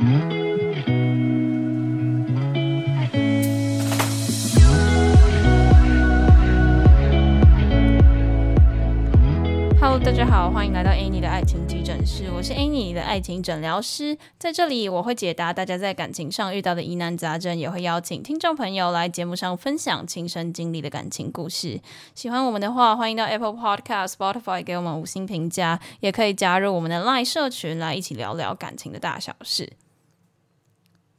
Hello，大家好，欢迎来到 Annie 的爱情急诊室，我是 Annie 的爱情诊疗师，在这里我会解答大家在感情上遇到的疑难杂症，也会邀请听众朋友来节目上分享亲身经历的感情故事。喜欢我们的话，欢迎到 Apple Podcast、Spotify 给我们五星评价，也可以加入我们的 Line 社群来一起聊聊感情的大小事。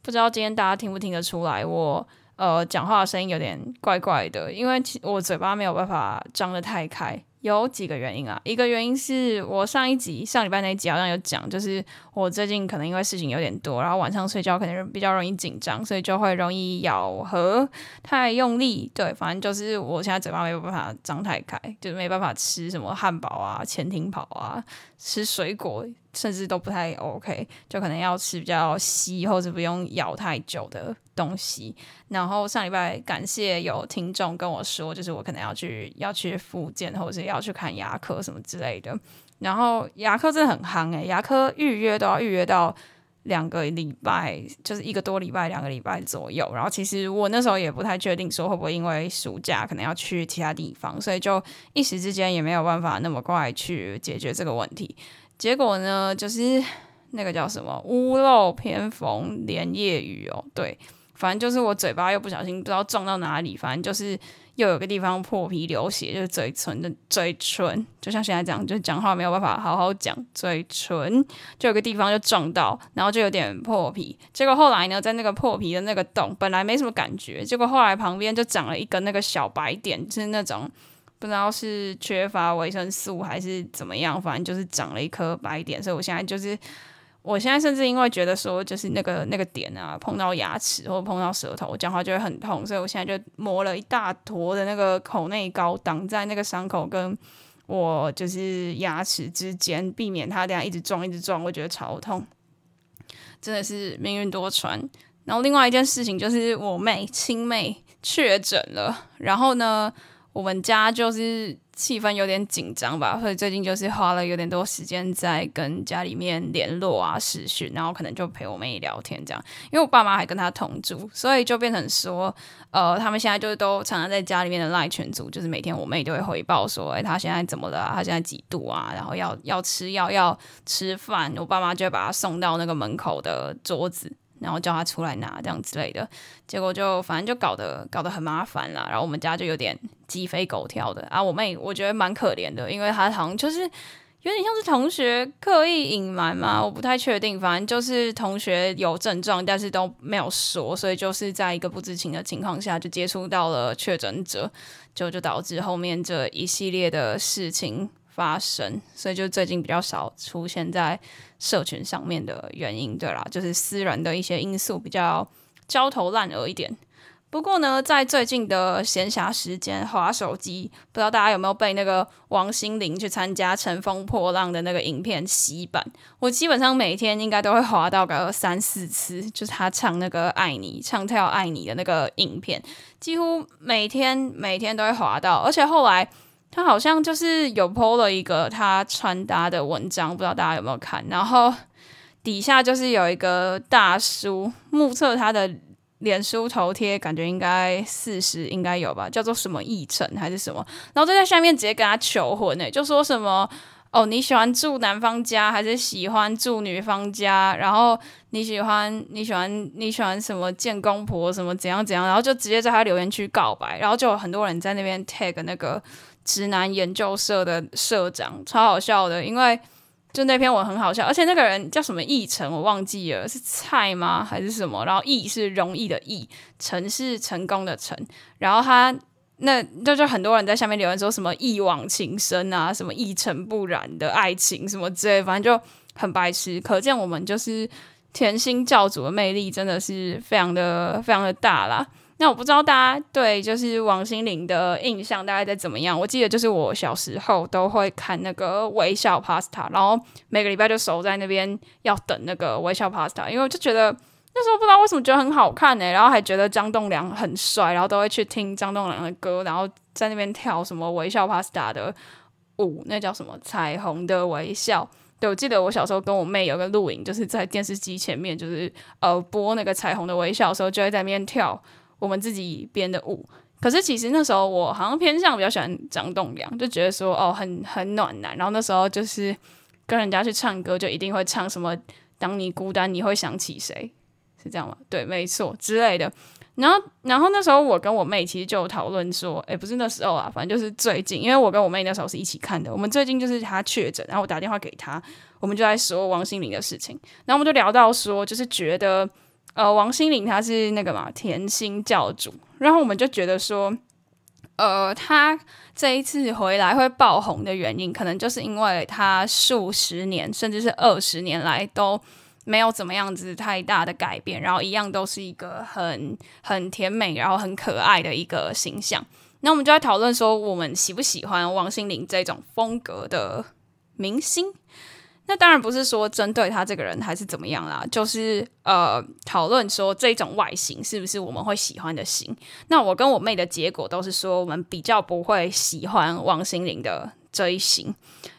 不知道今天大家听不听得出来，我呃讲话的声音有点怪怪的，因为其我嘴巴没有办法张得太开。有几个原因啊，一个原因是我上一集上礼拜那一集好像有讲，就是我最近可能因为事情有点多，然后晚上睡觉可能比较容易紧张，所以就会容易咬合太用力。对，反正就是我现在嘴巴没有办法张太开，就是没办法吃什么汉堡啊、潜艇跑啊、吃水果，甚至都不太 OK，就可能要吃比较稀或者不用咬太久的东西。然后上礼拜感谢有听众跟我说，就是我可能要去要去复健，或者是要去看牙科什么之类的。然后牙科真的很夯诶，牙科预约都要预约到两个礼拜，就是一个多礼拜、两个礼拜左右。然后其实我那时候也不太确定说会不会因为暑假可能要去其他地方，所以就一时之间也没有办法那么快去解决这个问题。结果呢，就是那个叫什么屋漏偏逢连夜雨哦，对。反正就是我嘴巴又不小心不知道撞到哪里，反正就是又有个地方破皮流血，就是嘴唇的嘴唇，就像现在这样，就讲话没有办法好好讲，嘴唇就有个地方就撞到，然后就有点破皮。结果后来呢，在那个破皮的那个洞，本来没什么感觉，结果后来旁边就长了一根那个小白点，就是那种不知道是缺乏维生素还是怎么样，反正就是长了一颗白点，所以我现在就是。我现在甚至因为觉得说，就是那个那个点啊，碰到牙齿或碰到舌头，讲话就会很痛，所以我现在就抹了一大坨的那个口内膏，挡在那个伤口跟我就是牙齿之间，避免它这样一直撞一直撞，我觉得超痛，真的是命运多舛。然后另外一件事情就是我妹亲妹确诊了，然后呢，我们家就是。气氛有点紧张吧，所以最近就是花了有点多时间在跟家里面联络啊、视讯，然后可能就陪我妹聊天这样。因为我爸妈还跟他同住，所以就变成说，呃，他们现在就是都常常在家里面的赖群组，就是每天我妹都会回报说，哎，她现在怎么了？她现在几度啊？然后要要吃药要吃饭，我爸妈就会把她送到那个门口的桌子。然后叫他出来拿这样之类的，结果就反正就搞得搞得很麻烦啦。然后我们家就有点鸡飞狗跳的啊。我妹我觉得蛮可怜的，因为她好像就是有点像是同学刻意隐瞒嘛，我不太确定。反正就是同学有症状，但是都没有说，所以就是在一个不知情的情况下就接触到了确诊者，就就导致后面这一系列的事情。发生，所以就最近比较少出现在社群上面的原因，对啦，就是私人的一些因素比较焦头烂额一点。不过呢，在最近的闲暇时间划手机，不知道大家有没有被那个王心凌去参加《乘风破浪》的那个影片洗版？我基本上每天应该都会划到个三四次，就是他唱那个《爱你》、唱跳《爱你》的那个影片，几乎每天每天都会划到，而且后来。他好像就是有 PO 了一个他穿搭的文章，不知道大家有没有看。然后底下就是有一个大叔目测他的脸书头贴，感觉应该四十应该有吧，叫做什么议程还是什么。然后就在下面直接跟他求婚呢，就说什么哦你喜欢住男方家还是喜欢住女方家？然后你喜欢你喜欢你喜欢什么见公婆什么怎样怎样？然后就直接在他留言区告白，然后就有很多人在那边 tag 那个。直男研究社的社长超好笑的，因为就那篇文很好笑，而且那个人叫什么易成，我忘记了是菜吗还是什么？然后易是容易的易，成是成功的成，然后他那就就很多人在下面留言说什么一往情深啊，什么一尘不染的爱情什么之类，反正就很白痴。可见我们就是甜心教主的魅力真的是非常的非常的大啦。那我不知道大家对就是王心凌的印象大概在怎么样？我记得就是我小时候都会看那个微笑 Pasta，然后每个礼拜就守在那边要等那个微笑 Pasta，因为我就觉得那时候不知道为什么觉得很好看呢，然后还觉得张栋梁很帅，然后都会去听张栋梁的歌，然后在那边跳什么微笑 Pasta 的舞，那叫什么彩虹的微笑。对，我记得我小时候跟我妹有个录影，就是在电视机前面，就是呃播那个彩虹的微笑的时候，就会在那边跳我们自己编的舞。可是其实那时候我好像偏向比较喜欢张栋梁，就觉得说哦很很暖男。然后那时候就是跟人家去唱歌，就一定会唱什么“当你孤单，你会想起谁”，是这样吗？对，没错之类的。然后，然后那时候我跟我妹其实就讨论说，哎，不是那时候啊，反正就是最近，因为我跟我妹那时候是一起看的。我们最近就是她确诊，然后我打电话给她，我们就在说王心凌的事情。然后我们就聊到说，就是觉得，呃，王心凌她是那个嘛甜心教主，然后我们就觉得说，呃，她这一次回来会爆红的原因，可能就是因为她数十年甚至是二十年来都。没有怎么样子太大的改变，然后一样都是一个很很甜美，然后很可爱的一个形象。那我们就在讨论说，我们喜不喜欢王心凌这种风格的明星？那当然不是说针对他这个人还是怎么样啦，就是呃讨论说这种外形是不是我们会喜欢的型。那我跟我妹的结果都是说，我们比较不会喜欢王心凌的这一型，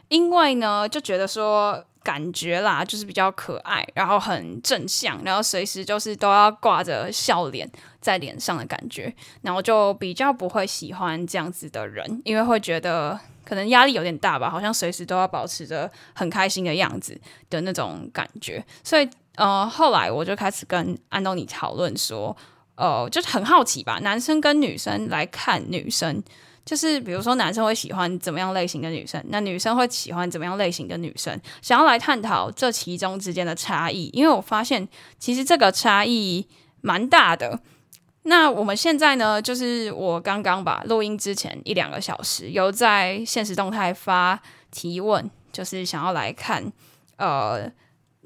因为呢就觉得说。感觉啦，就是比较可爱，然后很正向，然后随时就是都要挂着笑脸在脸上的感觉，然后就比较不会喜欢这样子的人，因为会觉得可能压力有点大吧，好像随时都要保持着很开心的样子的那种感觉。所以，呃，后来我就开始跟安东尼讨论说，呃，就是很好奇吧，男生跟女生来看女生。就是比如说，男生会喜欢怎么样类型的女生，那女生会喜欢怎么样类型的女生？想要来探讨这其中之间的差异，因为我发现其实这个差异蛮大的。那我们现在呢，就是我刚刚把录音之前一两个小时有在现实动态发提问，就是想要来看呃。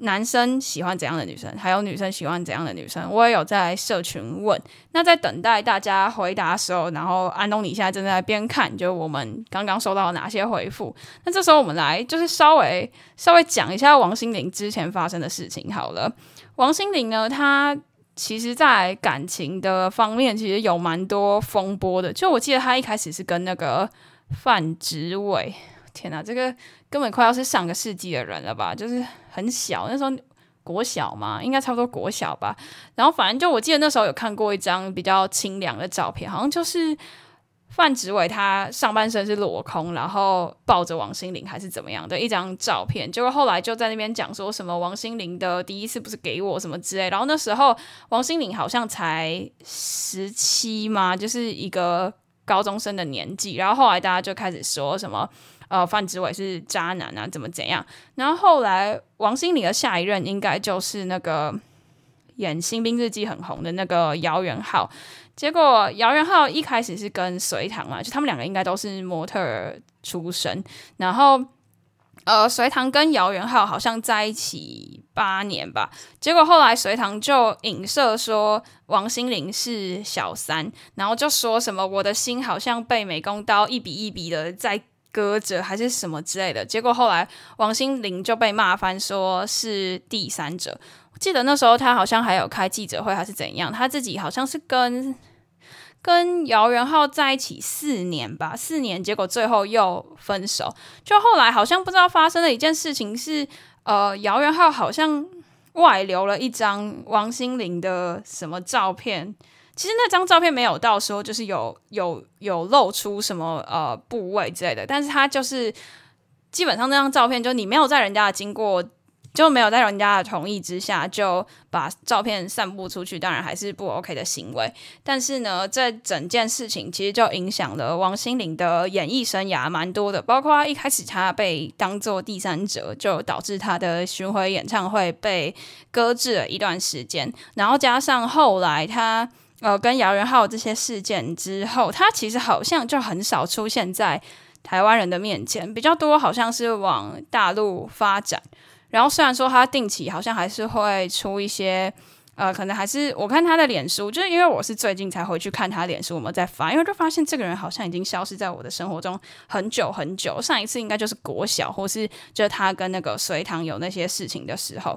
男生喜欢怎样的女生？还有女生喜欢怎样的女生？我也有在社群问。那在等待大家回答的时候，然后安东尼现在正在边看，就我们刚刚收到哪些回复。那这时候我们来就是稍微稍微讲一下王心凌之前发生的事情好了。王心凌呢，她其实在感情的方面其实有蛮多风波的。就我记得他一开始是跟那个范植伟，天哪，这个。根本快要是上个世纪的人了吧？就是很小，那时候国小嘛，应该差不多国小吧。然后反正就我记得那时候有看过一张比较清凉的照片，好像就是范植伟他上半身是裸空，然后抱着王心凌还是怎么样的一张照片。结果后来就在那边讲说什么王心凌的第一次不是给我什么之类。然后那时候王心凌好像才十七嘛，就是一个高中生的年纪。然后后来大家就开始说什么。呃，范植伟是渣男啊，怎么怎样？然后后来王心凌的下一任应该就是那个演《新兵日记》很红的那个姚元浩。结果姚元浩一开始是跟隋唐嘛，就他们两个应该都是模特出身。然后呃，隋唐跟姚元浩好像在一起八年吧。结果后来隋唐就影射说王心凌是小三，然后就说什么我的心好像被美工刀一笔一笔的在。割着还是什么之类的，结果后来王心凌就被骂翻，说是第三者。我记得那时候他好像还有开记者会还是怎样，他自己好像是跟跟姚元浩在一起四年吧，四年，结果最后又分手。就后来好像不知道发生了一件事情，是呃姚元浩好像外流了一张王心凌的什么照片。其实那张照片没有到时候就是有有有露出什么呃部位之类的，但是他就是基本上那张照片，就你没有在人家的经过，就没有在人家的同意之下就把照片散布出去，当然还是不 OK 的行为。但是呢，这整件事情其实就影响了王心凌的演艺生涯蛮多的，包括一开始她被当做第三者，就导致她的巡回演唱会被搁置了一段时间，然后加上后来她。呃，跟姚元浩这些事件之后，他其实好像就很少出现在台湾人的面前，比较多好像是往大陆发展。然后虽然说他定期好像还是会出一些。呃，可能还是我看他的脸书，就是因为我是最近才回去看他脸书，我们在发，因为就发现这个人好像已经消失在我的生活中很久很久。上一次应该就是国小，或是就他跟那个隋唐有那些事情的时候，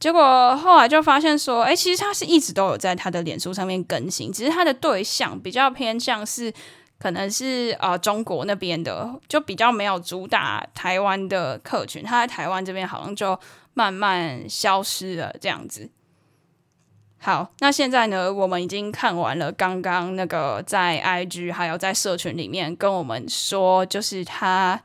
结果后来就发现说，哎，其实他是一直都有在他的脸书上面更新，只是他的对象比较偏向是可能是呃中国那边的，就比较没有主打台湾的客群，他在台湾这边好像就慢慢消失了这样子。好，那现在呢，我们已经看完了刚刚那个在 IG 还有在社群里面跟我们说，就是他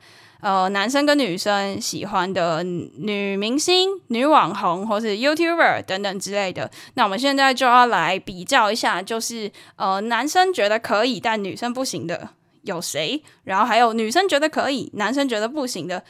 呃男生跟女生喜欢的女明星、女网红或是 YouTuber 等等之类的。那我们现在就要来比较一下，就是呃男生觉得可以但女生不行的有谁，然后还有女生觉得可以男生觉得不行的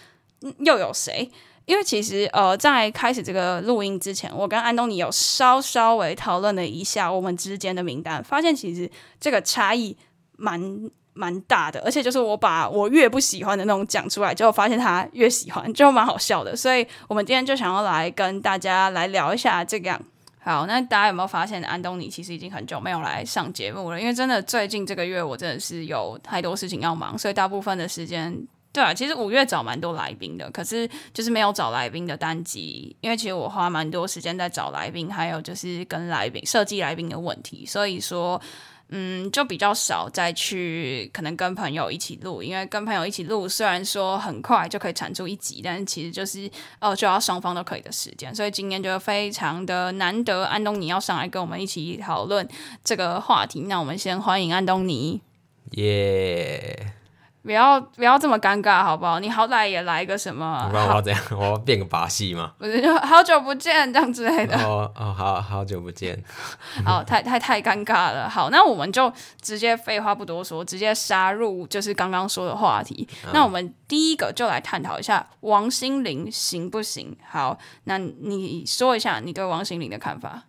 又有谁？因为其实，呃，在开始这个录音之前，我跟安东尼有稍稍微讨论了一下我们之间的名单，发现其实这个差异蛮蛮大的，而且就是我把我越不喜欢的那种讲出来，就发现他越喜欢，就蛮好笑的。所以我们今天就想要来跟大家来聊一下这个。好，那大家有没有发现安东尼其实已经很久没有来上节目了？因为真的最近这个月我真的是有太多事情要忙，所以大部分的时间。对啊，其实五月找蛮多来宾的，可是就是没有找来宾的单集，因为其实我花蛮多时间在找来宾，还有就是跟来宾设计来宾的问题，所以说，嗯，就比较少再去可能跟朋友一起录，因为跟朋友一起录虽然说很快就可以产出一集，但是其实就是哦就要双方都可以的时间，所以今天就非常的难得，安东尼要上来跟我们一起讨论这个话题，那我们先欢迎安东尼，耶。不要不要这么尴尬，好不好？你好歹也来个什么？我要怎样？我要变个把戏嘛？不是，就好久不见这样之类的。哦哦，好好久不见。好，太太太尴尬了。好，那我们就直接废话不多说，直接杀入就是刚刚说的话题。那我们第一个就来探讨一下王心凌行不行？好，那你说一下你对王心凌的看法。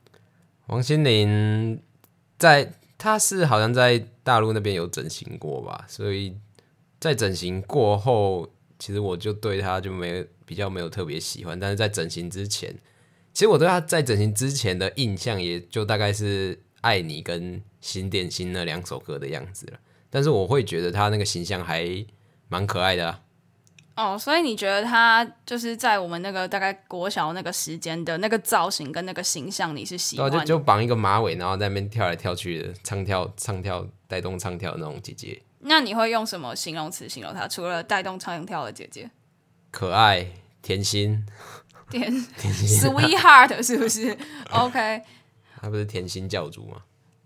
王心凌在，她是好像在大陆那边有整形过吧，所以。在整形过后，其实我就对他就没比较没有特别喜欢。但是在整形之前，其实我对他在整形之前的印象，也就大概是《爱你》跟《新点心》那两首歌的样子了。但是我会觉得他那个形象还蛮可爱的啊。哦，所以你觉得他就是在我们那个大概国小那个时间的那个造型跟那个形象，你是喜欢？就就绑一个马尾，然后在那边跳来跳去的，唱跳唱跳带动唱跳那种姐姐。那你会用什么形容词形容她？除了带动唱跳的姐姐，可爱、甜心、甜 甜心、sweetheart 是不是？OK，她不是甜心教主吗？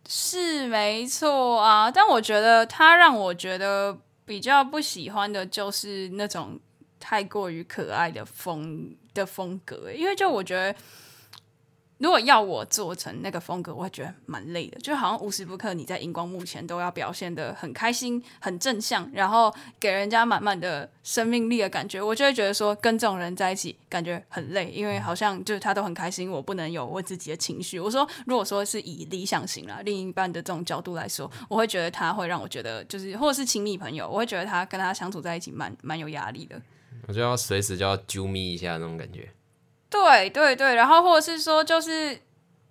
是没错啊，但我觉得她让我觉得比较不喜欢的就是那种太过于可爱的风的风格，因为就我觉得。如果要我做成那个风格，我会觉得蛮累的，就好像无时不刻你在荧光幕前都要表现的很开心、很正向，然后给人家满满的生命力的感觉，我就会觉得说跟这种人在一起感觉很累，因为好像就是他都很开心，我不能有我自己的情绪。我说，如果说是以理想型啦，另一半的这种角度来说，我会觉得他会让我觉得就是或者是亲密朋友，我会觉得他跟他相处在一起蛮蛮有压力的。我就要随时就要揪咪一下那种感觉。对对对，然后或者是说，就是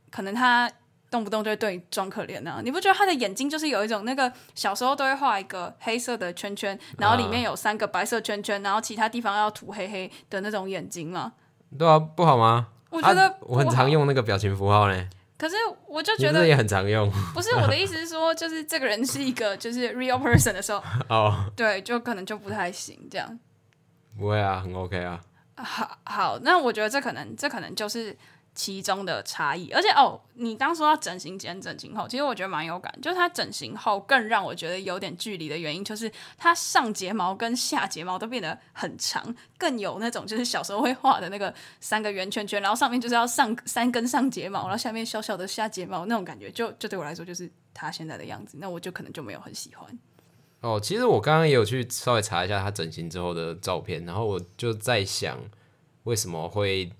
可能他动不动就会对你装可怜呢。你不觉得他的眼睛就是有一种那个小时候都会画一个黑色的圈圈，然后里面有三个白色圈圈，然后其他地方要涂黑黑的那种眼睛吗？对啊，不好吗？我觉得我很常用那个表情符号呢。可是我就觉得也很常用。不是我的意思是说，就是这个人是一个就是 real person 的时候，哦，对，就可能就不太行这样。不会啊，很 OK 啊。好好，那我觉得这可能这可能就是其中的差异，而且哦，你刚说到整形前、整形后，其实我觉得蛮有感，就是他整形后更让我觉得有点距离的原因，就是他上睫毛跟下睫毛都变得很长，更有那种就是小时候会画的那个三个圆圈圈，然后上面就是要上三根上睫毛，然后下面小小的下睫毛那种感觉，就就对我来说就是他现在的样子，那我就可能就没有很喜欢。哦，其实我刚刚也有去稍微查一下他整形之后的照片，然后我就在想，为什么会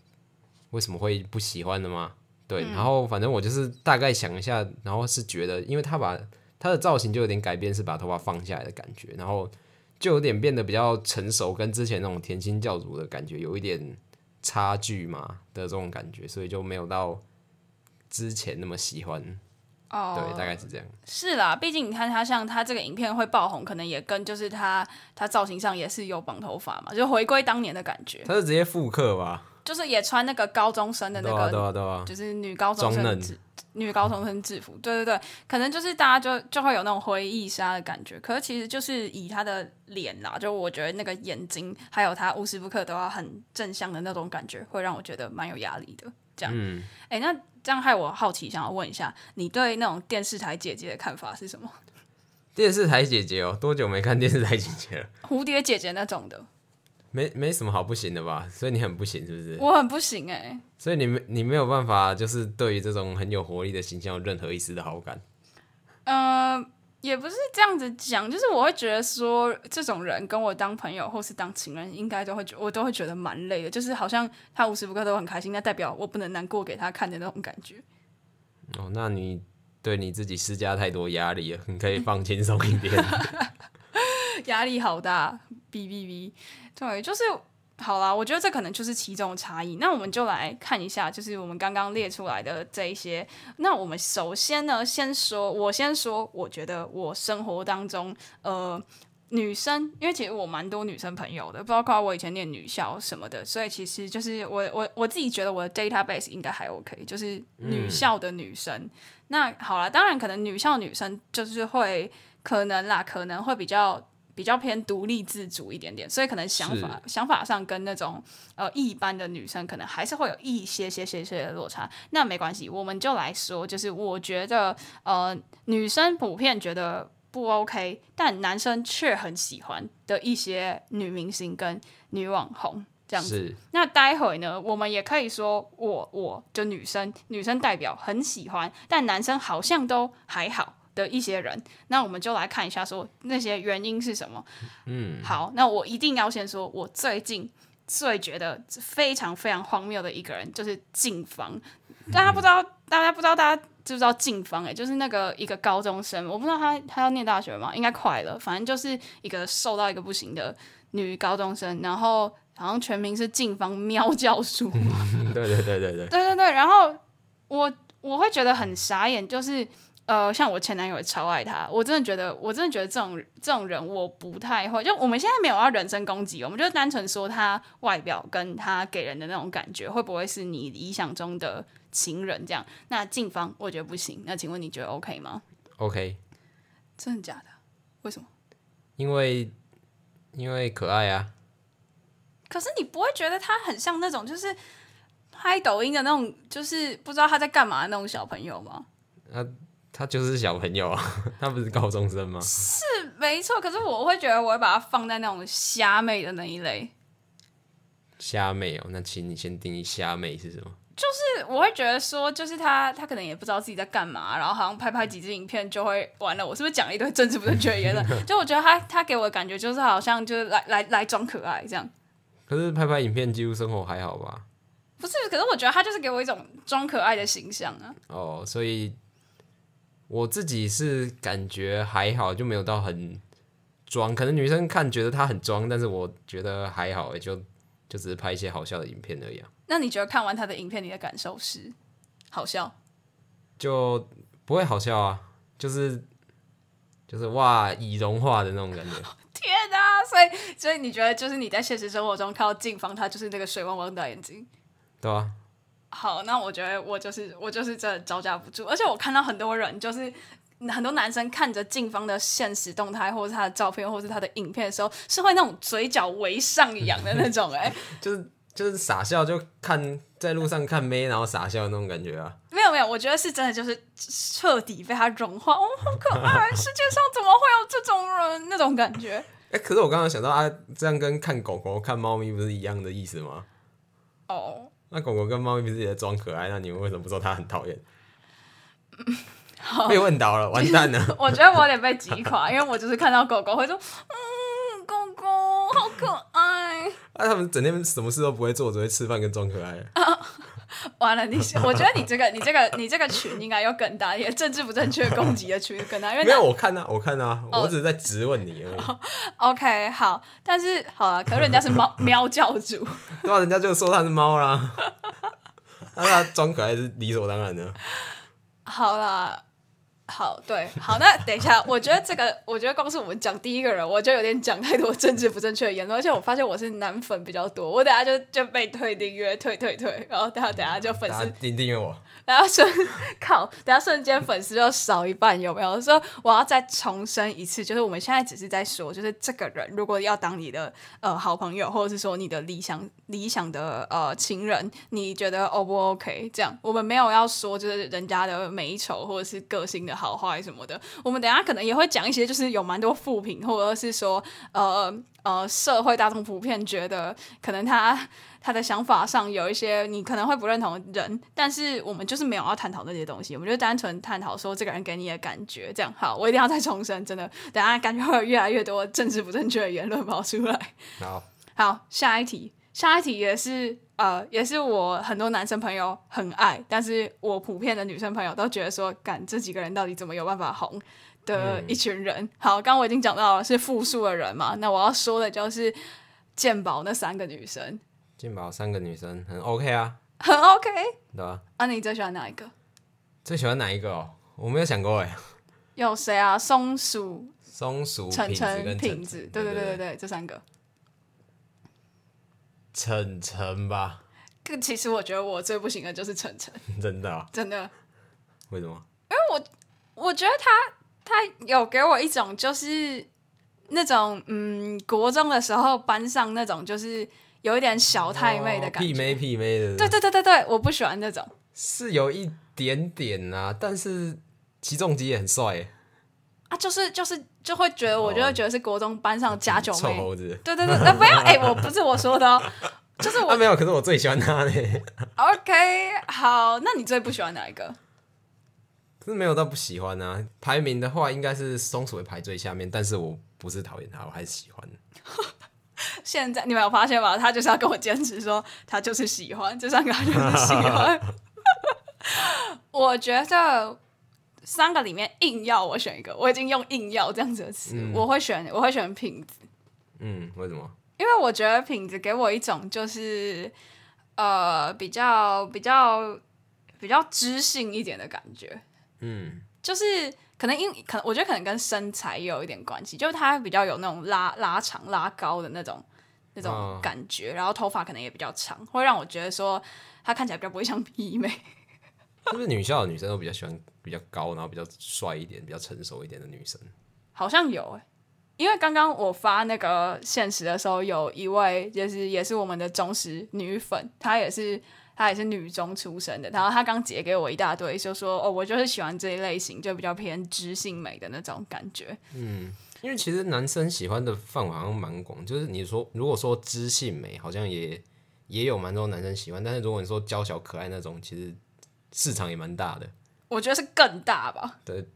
为什么会不喜欢的吗？对，然后反正我就是大概想一下，然后是觉得，因为他把他的造型就有点改变，是把头发放下来的感觉，然后就有点变得比较成熟，跟之前那种甜心教主的感觉有一点差距嘛的这种感觉，所以就没有到之前那么喜欢。哦，对，大概是这样。是啦，毕竟你看他像他这个影片会爆红，可能也跟就是他他造型上也是有绑头发嘛，就回归当年的感觉。他是直接复刻吧？就是也穿那个高中生的那个，对啊对啊，就是女高中生制女高中生制服，对对对，可能就是大家就就会有那种回忆杀的感觉。可是其实就是以他的脸啦，就我觉得那个眼睛，还有他无时不刻都要很正向的那种感觉，会让我觉得蛮有压力的。这样，嗯，哎、那这样害我好奇，想要问一下，你对那种电视台姐姐的看法是什么？电视台姐姐哦，多久没看电视台姐姐了？蝴蝶姐姐那种的，没没什么好不行的吧？所以你很不行是不是？我很不行哎、所以你没你没有办法，就是对于这种很有活力的形象有任何一丝的好感。呃，也不是这样子讲，就是我会觉得说，这种人跟我当朋友或是当情人，应该都会觉我都会觉得蛮累的，就是好像他无时无刻都很开心，那代表我不能难过给他看的那种感觉。哦，那你对你自己施加太多压力了，你可以放轻松一点。压力好大，哔哔哔，对，就是好啦，我觉得这可能就是其中的差异。那我们就来看一下，就是我们刚刚列出来的这一些。那我们首先呢，先说，我先说，我觉得我生活当中，呃。女生，因为其实我蛮多女生朋友的，包括我以前念女校什么的，所以其实就是我我我自己觉得我的 database 应该还 OK，就是女校的女生。那好了，当然可能女校女生就是会可能啦，可能会比较比较偏独立自主一点点，所以可能想法想法上跟那种呃一般的女生可能还是会有一些些些些的落差。那没关系，我们就来说，就是我觉得呃女生普遍觉得不 OK，但男生却很喜欢的一些女明星跟女网红。这样子，那待会呢，我们也可以说我我就女生女生代表很喜欢，但男生好像都还好的一些人，那我们就来看一下说那些原因是什么。嗯，好，那我一定要先说，我最近最觉得非常非常荒谬的一个人就是静芳，大家不知道，大家不知道，大家知不知道静芳？哎，就是那个一个高中生，我不知道他他要念大学吗？应该快了，反正就是一个瘦到一个不行的女高中生，然后好像全名是静芳喵教书。对对对对对，对对 对，然后我我会觉得很傻眼，就是呃，像我前男友也超爱他，我真的觉得，我真的觉得这种这种人我不太会。就我们现在没有要人身攻击，我们就单纯说他外表跟他给人的那种感觉，会不会是你理想中的情人这样？那静芳我觉得不行，那请问你觉得 OK 吗？OK，真的假的？为什么？因为因为可爱啊，可是你不会觉得他很像那种就是拍抖音的那种，就是不知道他在干嘛的那种小朋友吗？他就是小朋友啊，他不是高中生吗？是没错，可是我会觉得我会把它放在那种虾妹的那一类，虾妹哦，那请你先定义虾妹是什么？就是我会觉得说，就是他他可能也不知道自己在干嘛，然后好像拍拍几支影片就会完了。我是不是讲了一堆政治不正确的言论？就我觉得他他给我的感觉就是好像就是来来来装可爱这样，可是拍拍影片记录生活还好吧？不是？可是我觉得他就是给我一种装可爱的形象啊。哦，所以我自己是感觉还好，就没有到很装。可能女生看觉得他很装，但是我觉得还好，也就就只是拍一些好笑的影片而已啊，那你觉得看完他的影片，你的感受是好笑？就不会好笑啊，就是就是哇已融化的那种感觉。天哪、所以所以你觉得就是你在现实生活中看到静芳，她就是那个水汪汪的眼睛？对啊，好，那我觉得我就是我就是真的招架不住，而且我看到很多人就是。很多男生看着静芳的现实动态，或者是他的照片，或者是他的影片的时候，是会那种嘴角微上扬的那种、哎，就是就是傻笑，就看在路上看妹，然后傻笑的那种感觉啊。没有没有，我觉得是真的，就是彻底被他融化。哦，好可爱！世界上怎么会有这种人？那种感觉。哎、可是我刚刚想到啊，这样跟看狗狗、看猫咪不是一样的意思吗？哦，那狗狗跟猫咪不是也在装可爱？那你们为什么不说它很讨厌？被问倒了，完蛋了！我觉得我有点被击垮，因为我就是看到狗狗会说，嗯，狗狗好可爱。啊，他们整天什么事都不会做，只会吃饭跟装可爱。完了，你我觉得你这个你这个你这个群应该有更大，一点政治不正确攻击的群更大，因为没有，我看啊，我看啊，我只是在质问你而已。OK 好，但是好了，可是人家是猫 喵教主，对啊，人家就说他是猫啦，那他装可爱是理所当然的。好啦，好，对，好，那等一下，我觉得这个，我觉得光是我们讲第一个人，我就有点讲太多政治不正确的言论，而且我发现我是男粉比较多，我等下就就被退订阅，退退退，然后等下等下就粉丝订订阅我。然后瞬靠，等下瞬间粉丝就少一半，有没有？说我要再重申一次，就是我们现在只是在说，就是这个人如果要当你的呃好朋友，或者是说你的理想理想的呃情人，你觉得 O 不 OK？这样我们没有要说就是人家的美丑或者是个性的好坏什么的，我们等下可能也会讲一些就是有蛮多负评，或者是说呃呃社会大众普遍觉得可能他。他的想法上有一些你可能会不认同的人，但是我们就是没有要探讨那些东西，我们就单纯探讨说这个人给你的感觉，这样好。我一定要再重申，真的，等下感觉会有越来越多政治不正确的言论跑出来。好，好，下一题，下一题也是呃，也是我很多男生朋友很爱，但是我普遍的女生朋友都觉得说，干这几个人到底怎么有办法红的一群人。好，刚刚我已经讲到了是复数的人嘛，那我要说的就是鉴宝那三个女生。鉴宝三个女生很 OK 啊，很 OK，对吧？啊，你最喜欢哪一个？最喜欢哪一个哦？我没有想过哎。有谁啊？松鼠、松鼠、橙橙、跟品子，对对对对对，这三个。橙橙吧。可其实我觉得我最不行的就是晨晨。真的？真的？为什么？因为我我觉得他他有给我一种就是那种嗯，国中的时候班上那种就是。有一点小太妹的感觉，媲美媲美的。对对对对对，我不喜欢那种。是有一点点啊，但是起重机也很帅啊，就是就是就会觉得，我就会觉得是国中班上加九妹。臭猴子。对对对，那不要哎，我不是我说的哦，就是我没有，可是我最喜欢他嘞。OK，好，那你最不喜欢哪一个？是没有到不喜欢啊，排名的话应该是松鼠会排最下面，但是我不是讨厌他，我还是喜欢。现在你没有发现吗？他就是要跟我坚持说，他就是喜欢这三个，他就是喜欢。我觉得三个里面硬要我选一个，我已经用“硬要”这样子的词，我会选，我会选品子。嗯，为什么？因为我觉得品子给我一种就是呃比较比较比较知性一点的感觉。嗯，就是。可能因可能我觉得可能跟身材也有一点关系，就是他比较有那种拉拉长拉高的那种那种感觉，然后头发可能也比较长，会让我觉得说他看起来比较不会像 皮妹。是不是女校的女生都比较喜欢比较高，然后比较帅一点、比较成熟一点的女生？好像有哎，因为刚刚我发那个现实的时候，有一位就是也是我们的忠实女粉，她也是。她也是女中出身的，然后她刚截给我一大堆，就说哦，我就是喜欢这一类型，就比较偏知性美的那种感觉。嗯，因为其实男生喜欢的范围好像蛮广，就是你说如果说知性美，好像也也有蛮多男生喜欢，但是如果你说娇小可爱那种，其实市场也蛮大的。我觉得是更大吧？对，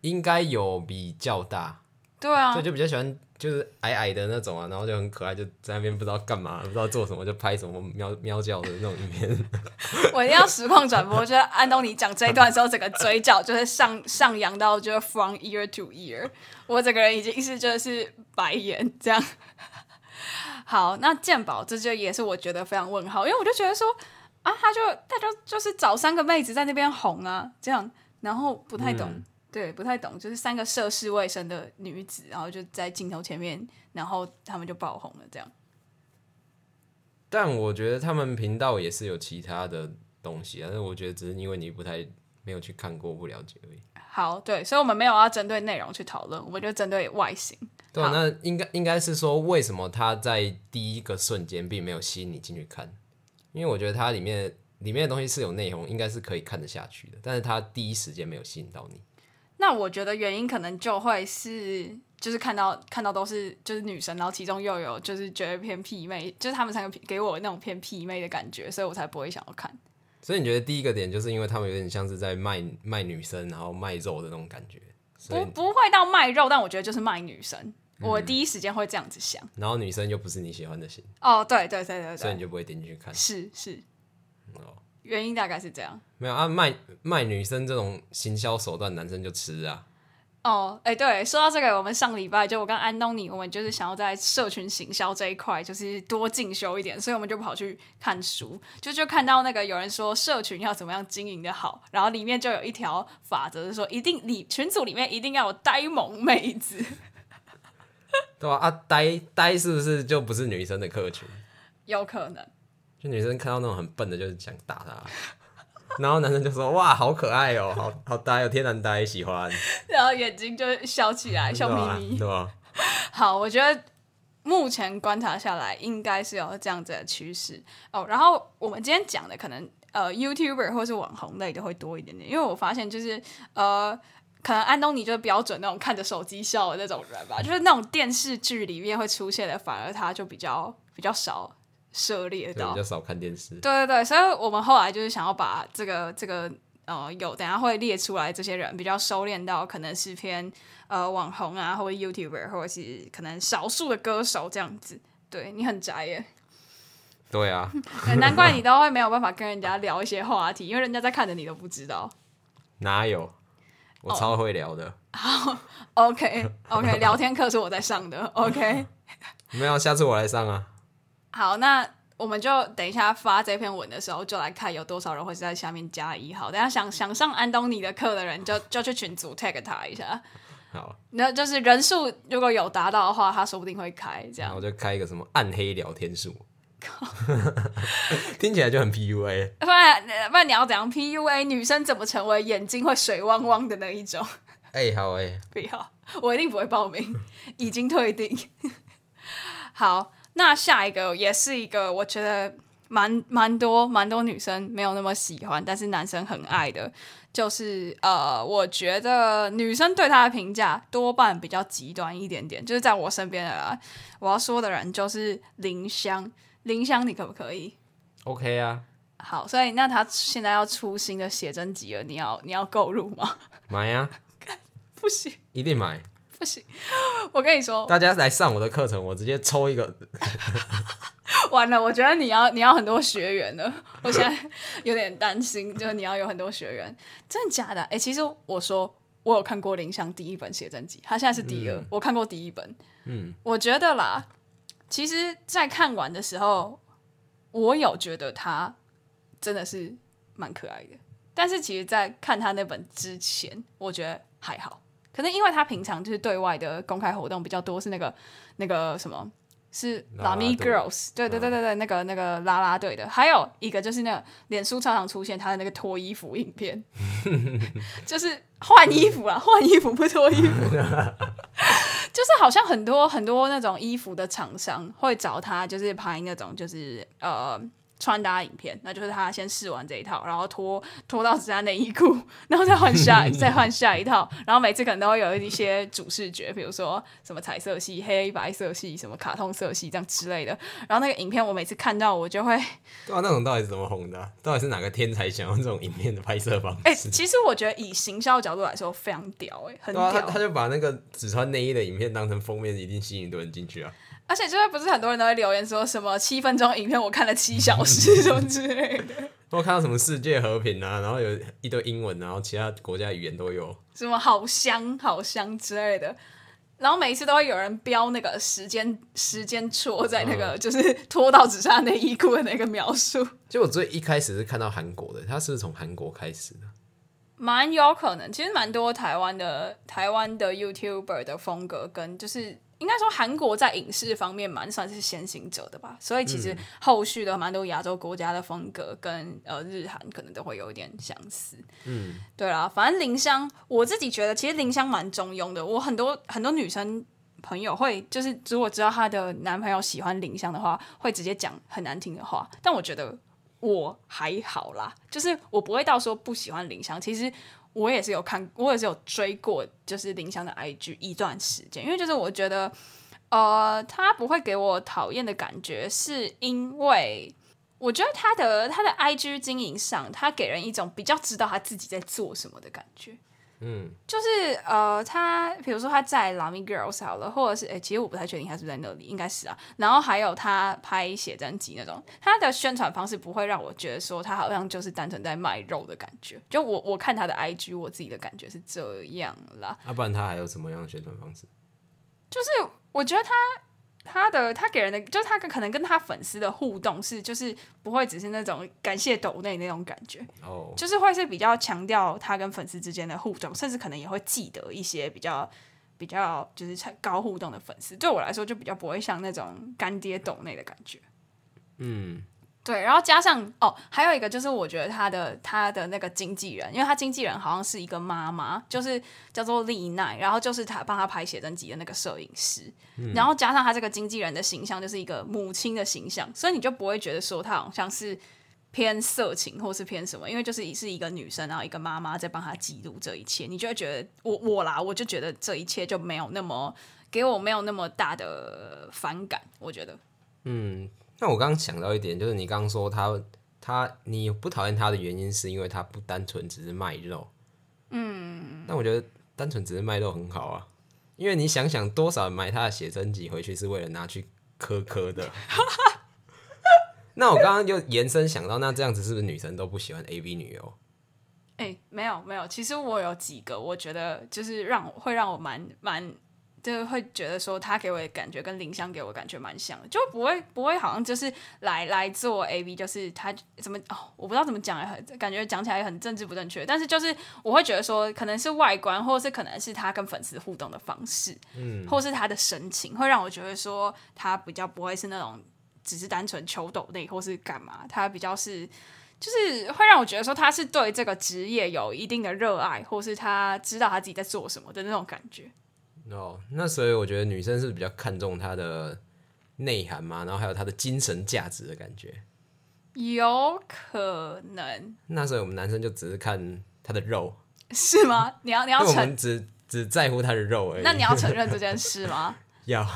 应该有比较大。对啊，所以就比较喜欢。就是矮矮的那种啊，然后就很可爱，就在那边不知道干嘛，不知道做什么，就拍什么喵喵叫的那种影片。我一定要实况转播，就是安东尼讲这一段的时候，整个嘴角就是上 上扬到就是 from ear to ear，我整个人已经是就是白眼这样。好，那鉴宝这就也是我觉得非常问号，因为我就觉得说啊，他就他就就是找三个妹子在那边哄啊，这样，然后不太懂。对，不太懂，就是三个涉世未深的女子，然后就在镜头前面，然后他们就爆红了，这样。但我觉得他们频道也是有其他的东西，但是我觉得只是因为你不太没有去看过，不了解而已。好，对，所以我们没有要针对内容去讨论，我们就针对外形。对，那应该应该是说，为什么他在第一个瞬间并没有吸引你进去看？因为我觉得它里面里面的东西是有内容，应该是可以看得下去的，但是它第一时间没有吸引到你。那我觉得原因可能就会是，就是看到看到都是就是女生，然后其中又有就是觉得偏屁妹，就是他们三个给我那种偏屁妹的感觉，所以我才不会想要看。所以你觉得第一个点就是因为他们有点像是在卖卖女生，然后卖肉的那种感觉？不不会到卖肉，但我觉得就是卖女生。我第一时间会这样子想。然后女生又不是你喜欢的型。哦，对对对对对。所以你就不会点进去看。是是。哦。原因大概是这样，没有啊，卖卖女生这种行销手段，男生就吃啊。哦，哎，对，说到这个，我们上礼拜就我跟安东尼，我们就是想要在社群行销这一块，就是多进修一点，所以我们就跑去看书，就就看到那个有人说社群要怎么样经营的好，然后里面就有一条法则，是说一定里群组里面一定要有呆萌妹子，对吧？啊，呆呆是不是就不是女生的客群？有可能，就女生看到那种很笨的，就是想打他。然后男生就说：“哇，好可爱哦，好好呆哦，天然呆，喜欢。”然后眼睛就笑起来，笑眯眯，对吧？好，我觉得目前观察下来，应该是有这样子的趋势哦。然后我们今天讲的可能呃，YouTuber 或是网红类的会多一点点，因为我发现就是呃，可能安东尼就是标准那种看着手机笑的那种人吧，就是那种电视剧里面会出现的，反而他就比较比较少。涉猎到比较少看电视，对对对，所以我们后来就是想要把这个这个呃有等下会列出来这些人比较收敛到可能是偏呃网红啊，或者 YouTuber，或者是可能少数的歌手这样子。对你很宅耶，对啊，难怪你都会没有办法跟人家聊一些话题，因为人家在看着你都不知道。哪有？我超会聊的。好，OK OK，聊天课是我在上的，OK。没有，下次我来上啊。好，那我们就等一下发这篇文的时候，就来看有多少人会在下面加一号。等下想想上安东尼的课的人，就 就去群组 tag 他一下。好，那就是人数如果有达到的话，他说不定会开这样。我就开一个什么暗黑聊天数，听起来就很 PUA。不然不然你要怎样 PUA 女生怎么成为眼睛会水汪汪的那一种？哎，好哎，不要，我一定不会报名，已经退订。好。那下一个也是一个我觉得蛮蛮多蛮多女生没有那么喜欢，但是男生很爱的，就是呃，我觉得女生对他的评价多半比较极端一点点。就是在我身边的啦，我要说的人就是林香，林湘你可不可以？OK 啊，好，所以那他现在要出新的写真集了，你要你要购入吗？买呀，不行，一定买。不行，我跟你说，大家来上我的课程，我直接抽一个。完了，我觉得你要你要很多学员了，我现在有点担心，就是你要有很多学员，真的假的？哎，其实我说我有看过林湘第一本写真集，他现在是第二，我看过第一本，嗯，我觉得啦，其实，在看完的时候，我有觉得他真的是蛮可爱的，但是其实，在看他那本之前，我觉得还好。可能因为他平常就是对外的公开活动比较多，是那个那个什么，是 Lami Girls，对对对对对，那个那个啦啦队的，还有一个就是那个脸书常常出现他的那个脱衣服影片，就是换衣服啊，换衣服不脱衣服，就是好像很多很多那种衣服的厂商会找他，就是拍那种就是呃。穿搭影片，那就是他先试完这一套，然后脱脱到只剩内衣裤，然后再换下 再换下一套，然后每次可能都会有一些主视觉，比如说什么彩色系、黑白色系、什么卡通色系这样之类的。然后那个影片我每次看到我就会，对啊，那种到底是怎么红的？到底是哪个天才想用这种影片的拍摄方式？哎，其实我觉得以行销角度来说非常屌，哎，很屌。他就把那个只穿内衣的影片当成封面，一定吸引多人进去啊。而且就是不是很多人都会留言说什么七分钟影片我看了七小时 什么之类的，我看到什么世界和平啊，然后有一堆英文，然后其他国家语言都有，什么好香好香之类的，然后每一次都会有人标那个时间时间戳在那个就是拖到只剩内衣裤的那个描述。就我最一开始是看到韩国的，他是从韩国开始的，蛮有可能，其实蛮多台湾的台湾的 YouTuber 的风格跟就是。应该说韩国在影视方面蛮算是先行者的吧，所以其实后续的蛮多亚洲国家的风格跟呃日韩可能都会有一点相似。嗯，对啦，反正林香我自己觉得其实林香蛮中庸的。我很多很多女生朋友会就是如果知道她的男朋友喜欢林香的话，会直接讲很难听的话。但我觉得我还好啦，就是我不会到说不喜欢林香。其实。我也是有看，我也是有追过，就是林香的 IG 一段时间，因为就是我觉得，呃，他不会给我讨厌的感觉，是因为我觉得他的他的 IG 经营上，他给人一种比较知道他自己在做什么的感觉。嗯，就是呃，他比如说他在 Lamy Girls 好了，或者是哎、其实我不太确定他是不是在那里，应该是啊。然后还有他拍写真集那种，他的宣传方式不会让我觉得说他好像就是单纯在卖肉的感觉。就我我看他的 IG，我自己的感觉是这样啦。要、不然他还有什么样的宣传方式？就是我觉得他他的他给人的，就是他可能跟他粉丝的互动是，就是不会只是那种感谢抖内那种感觉，哦，就是会是比较强调他跟粉丝之间的互动，甚至可能也会记得一些比较比较就是高互动的粉丝。对我来说，就比较不会像那种干爹抖内的感觉。嗯，对，然后加上哦，还有一个就是我觉得他的他的那个经纪人，因为他经纪人好像是一个妈妈，就是叫做丽奈，然后就是他帮他拍写真集的那个摄影师，然后加上他这个经纪人的形象就是一个母亲的形象，所以你就不会觉得说他好像是偏色情或是偏什么，因为就是是一个女生，然后一个妈妈在帮他记录这一切，你就会觉得我我啦，我就觉得这一切就没有那么给我没有那么大的反感，我觉得。那我刚刚想到一点，就是你刚刚说他他你不讨厌他的原因是因为他不单纯只是卖肉，嗯，但我觉得单纯只是卖肉很好啊，因为你想想多少人买他的写真集回去是为了拿去磕磕的。那我刚刚就延伸想到，那这样子是不是女生都不喜欢 A B 女优？哎、没有没有，其实我有几个，我觉得就是让我会让我蛮蛮，就是会觉得说他给我的感觉跟林香给我的感觉蛮像的，就不会不会好像就是来来做 A V，就是他怎么哦，我不知道怎么讲，很感觉讲起来很政治不正确，但是就是我会觉得说可能是外观，或者是可能是他跟粉丝互动的方式，嗯，或是他的神情，会让我觉得说他比较不会是那种只是单纯求抖内或是干嘛，他比较是。就是会让我觉得说他是对这个职业有一定的热爱，或是他知道他自己在做什么的那种感觉。哦，那所以我觉得女生是比较看重她的内涵嘛，然后还有她的精神价值的感觉。有可能那所以我们男生就只是看她的肉，是吗？你要你要承只只在乎她的肉而已。那你要承认这件 事吗？要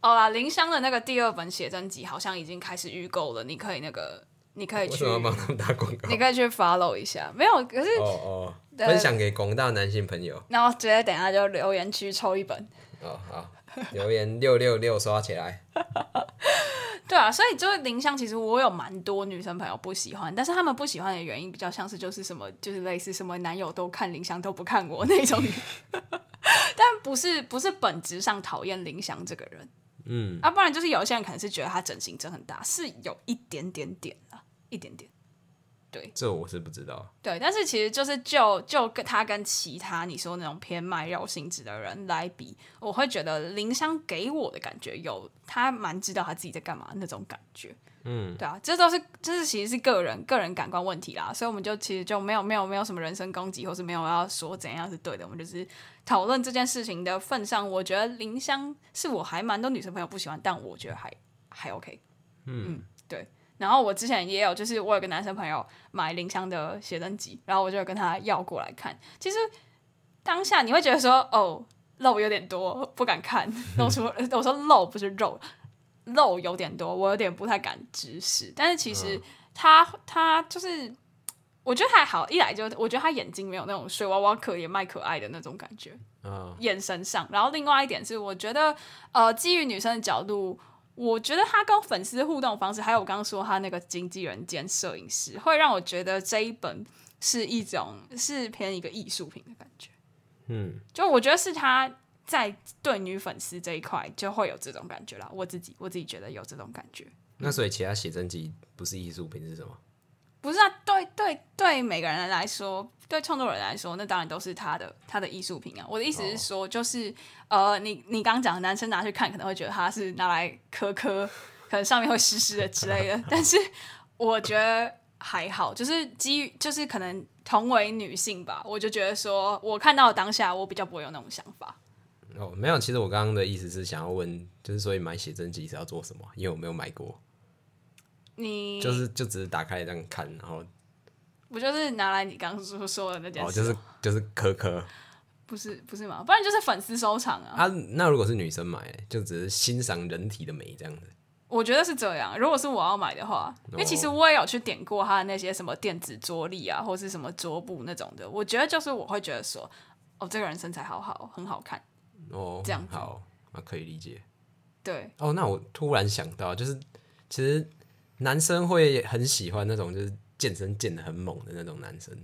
好啦，林香的那个第二本写真集好像已经开始预购了，你可以那个，你可以去为什么，要帮他们打广告？你可以去 follow 一下。没有，可是哦分享给广大男性朋友。然后直接等一下就留言区抽一本。哦好，留言六六六刷起来。对啊，所以就是林香，其实我有蛮多女生朋友不喜欢，但是他们不喜欢的原因比较像是就是什么，就是类似什么男友都看林香都不看我那种，但不是不是本质上讨厌林香这个人，嗯，啊，不然就是有些人可能是觉得他整形真很大，是有一点点点啦，一点点。对这我是不知道。对，但是其实就是就就跟他跟其他你说那种偏卖肉性质的人来比，我会觉得林香给我的感觉有他蛮知道他自己在干嘛那种感觉。嗯，对啊，这都是这是其实是个人个人感官问题啦，所以我们就其实就没有没有没有什么人身攻击，或是没有要说怎样是对的，我们就是讨论这件事情的份上，我觉得林香是我还蛮多女生朋友不喜欢，但我觉得还还 OK。嗯对。然后我之前也有，就是我有个男生朋友买林香的写真集，然后我就跟他要过来看。其实当下你会觉得说，哦，肉有点多，不敢看。露出 我说肉不是肉，肉有点多，我有点不太敢直视。但是其实他他就是，我觉得还好，一来就我觉得他眼睛没有那种水娃娃可怜卖可爱的那种感觉。嗯，眼神上。然后另外一点是，我觉得呃，基于女生的角度，我觉得他跟粉丝互动方式，还有我刚刚说他那个经纪人兼摄影师，会让我觉得这一本是一种是偏一个艺术品的感觉。嗯，就我觉得是他在对女粉丝这一块就会有这种感觉啦。我自己我自己觉得有这种感觉。那所以其他写真集不是艺术品是什么？不是啊，对对对，每个人来说，对创作人来说，那当然都是他的他的艺术品啊。我的意思是说，就是、呃，你你刚刚讲的男生拿去看，可能会觉得他是拿来磕磕，可能上面会湿湿的之类的。但是我觉得还好，就是基于就是可能同为女性吧，我就觉得说我看到当下，我比较不会有那种想法。哦，没有，其实我刚刚的意思是想要问，就是所以买写真集是要做什么？因为我没有买过，你就是就只是打开来这样看，然后不就是拿来你刚刚说说的那件哦，事吗、就是就是磕磕不是不是嘛？不然就是粉丝收藏啊。啊。那如果是女生买，就只是欣赏人体的美这样子。我觉得是这样。如果是我要买的话，因为其实我也有去点过他的那些什么电子桌历啊，或是什么桌布那种的。我觉得就是我会觉得说，哦，这个人身材好好，很好看。哦，这样子好，那可以理解。对，哦，那我突然想到，就是其实男生会很喜欢那种就是健身健的很猛的那种男生，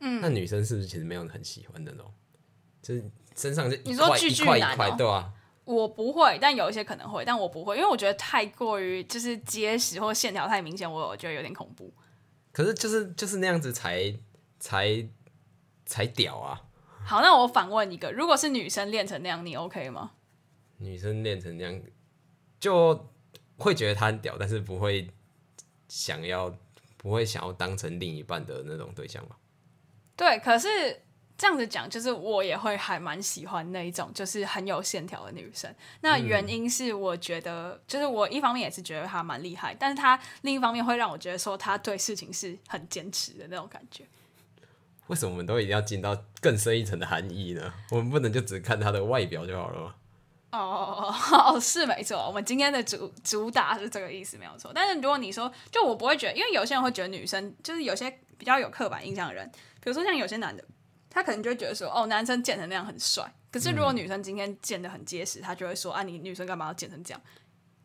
嗯，那女生是不是其实没有很喜欢那种，就是身上就一你说巨巨男块一块，哦对啊，我不会，但有一些可能会，但我不会，因为我觉得太过于就是结实或线条太明显，我我觉得有点恐怖。可是就是就是那样子才才才屌啊！好，那我反问一个，如果是女生练成那样，你 OK 吗？女生练成那样，就会觉得她很屌，但是不会想要不会想要当成另一半的那种对象吧？对，可是这样子讲，就是我也会还蛮喜欢那一种，就是很有线条的女生。那原因是我觉得，就是我一方面也是觉得她蛮厉害，但是她另一方面会让我觉得说她对事情是很坚持的那种感觉。为什么我们都一定要进到更深一层的含义呢？我们不能就只看她的外表就好了吗？哦 哦，是没错，我们今天的主主打是这个意思，没有错。但是如果你说，就我不会觉得，因为有些人会觉得女生就是有些比较有刻板印象的人，比如说像有些男的，他可能就会觉得说，哦，男生健成那样很帅。可是如果女生今天健得很结实，他就会说，啊，你女生干嘛要健成这样？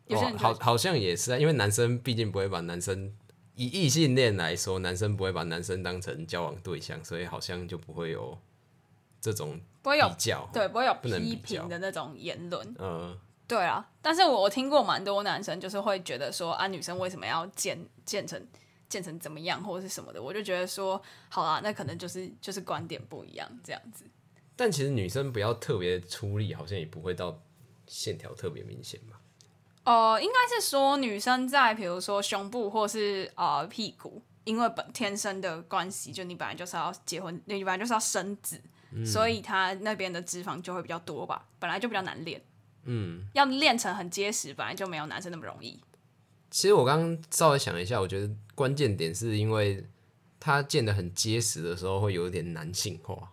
有些人好好像也是啊，因为男生毕竟不会把男生以异性恋来说，男生不会把男生当成交往对象，所以好像就不会有这种不会有比较。对不会有不能批比较评的那种言论。嗯，对啊，但是我听过蛮多男生就是会觉得说啊，女生为什么要健健成健成怎么样或者是什么的，我就觉得说，好啦，那可能就是就是观点不一样这样子。但其实女生不要特别出力，好像也不会到线条特别明显吧？呃，应该是说女生在比如说胸部或是呃屁股，因为本天生的关系，就你本来就是要结婚，你本来就是要生子，所以他那边的脂肪就会比较多吧，本来就比较难练。嗯，要练成很结实，本来就没有男生那么容易。其实我刚刚稍微想了一下，我觉得关键点是因为他健得很结实的时候，会有点男性化，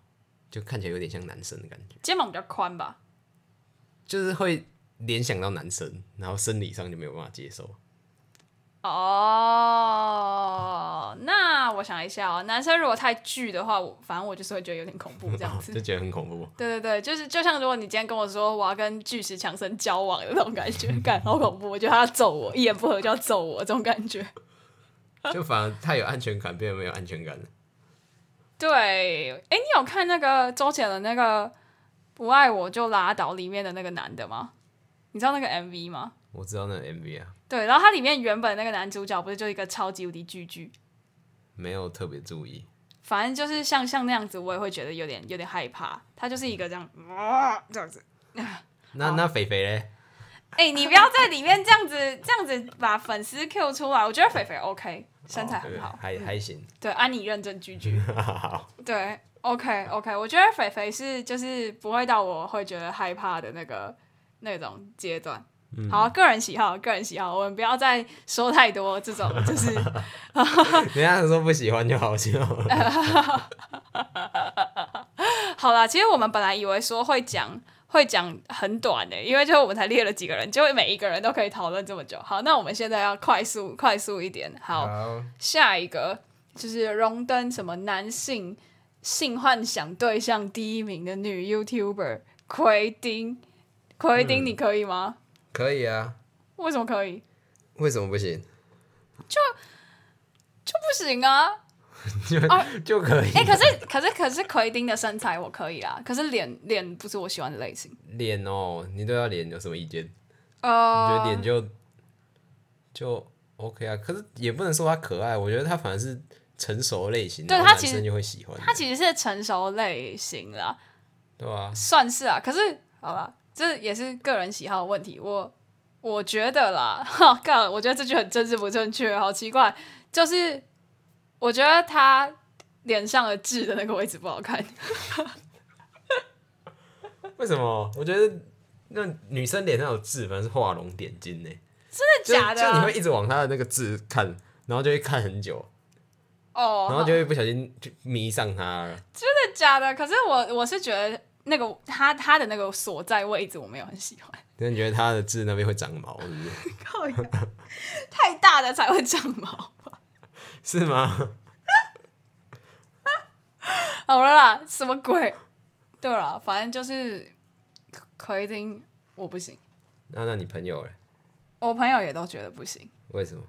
就看起来有点像男生的感觉，肩膀比较宽吧？就是会联想到男生，然后生理上就没有办法接受。哦，那我想一下哦，男生如果太巨的话，我反正我就是会觉得有点恐怖这样 子就。觉得很恐怖。对对对，就是就像如果你今天跟我说我要跟巨石强森交往的那种感觉，感好恐怖，我觉得他要揍我，一言不合就要揍我这种感觉。就反而太有安全感，变得没有安全感了。对，哎，你有看那个周杰伦那个《不爱我就拉倒》里面的那个男的吗？你知道那个 MV 吗？我知道那个 MV 啊，对，然后它里面原本那个男主角不是就一个超级无敌巨巨，没有特别注意。反正就是像像那样子，我也会觉得有点有点害怕。他就是一个这样哇这样子，那那肥肥嘞？哎、你不要在里面这样子这样子把粉丝 Q 出来。我觉得肥肥 OK，身材很好，哦还还行。对，安妮认真居居，对，OK OK，我觉得肥肥是就是不会到我会觉得害怕的那个那种阶段。好，个人喜好，个人喜好，我们不要再说太多这种，就是 人家说不喜欢就好笑。好啦。其实我们本来以为说会讲会讲很短的，因为就我们才列了几个人，就会每一个人都可以讨论这么久。好，那我们现在要快速快速一点。好，好，下一个就是荣登什么男性性幻想对象第一名的女 YouTuber 奎丁，奎丁你可以吗？可以啊。为什么可以？为什么不行？就就不行啊！就就可以。哎、可是可是可是奎丁的身材我可以啊，可是脸脸不是我喜欢的类型。脸哦，你对他脸有什么意见？我呃，觉得脸就就 OK 啊，可是也不能说他可爱，我觉得他反而是成熟类型，的对他其实男生就会喜欢。他其实是成熟类型啦，对啊？算是啊。可是好吧，这也是个人喜好的问题。我我觉得啦，哈，干，我觉得这句很政治不正确，好奇怪。就是我觉得他脸上的痣的那个位置不好看。为什么？我觉得那女生脸上有痣，反正是画龙点睛呢。真的假的啊、就就你会一直往她的那个痣看，然后就会看很久，哦，然后就会不小心就迷上她了。真的假的？可是我我是觉得那个他他的那个所在位置我没有很喜欢。那你觉得他的痣那边会长毛，是不是？靠，太大的才会长毛吧？是吗？好了啦，什么鬼？对了，反正就是奎丁我不行，那那你朋友嘞？我朋友也都觉得不行。为什么？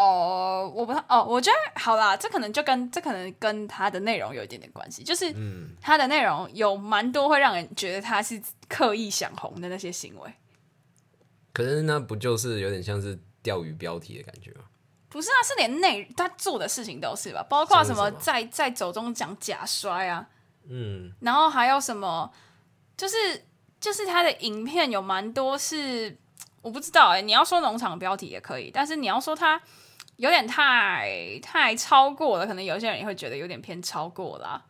哦，我不太哦，我觉得好啦，这可能就跟这可能跟他的内容有一点点关系，就是嗯，他的内容有蛮多会让人觉得他是刻意想红的那些行为。可是那不就是有点像是钓鱼标题的感觉吗？不是啊，是连内他做的事情都是吧，包括什么在在走中讲假摔啊，嗯，然后还有什么，就是就是他的影片有蛮多是我不知道哎、你要说农场标题也可以，但是你要说他有点太太超过了，可能有些人也会觉得有点偏超过啦、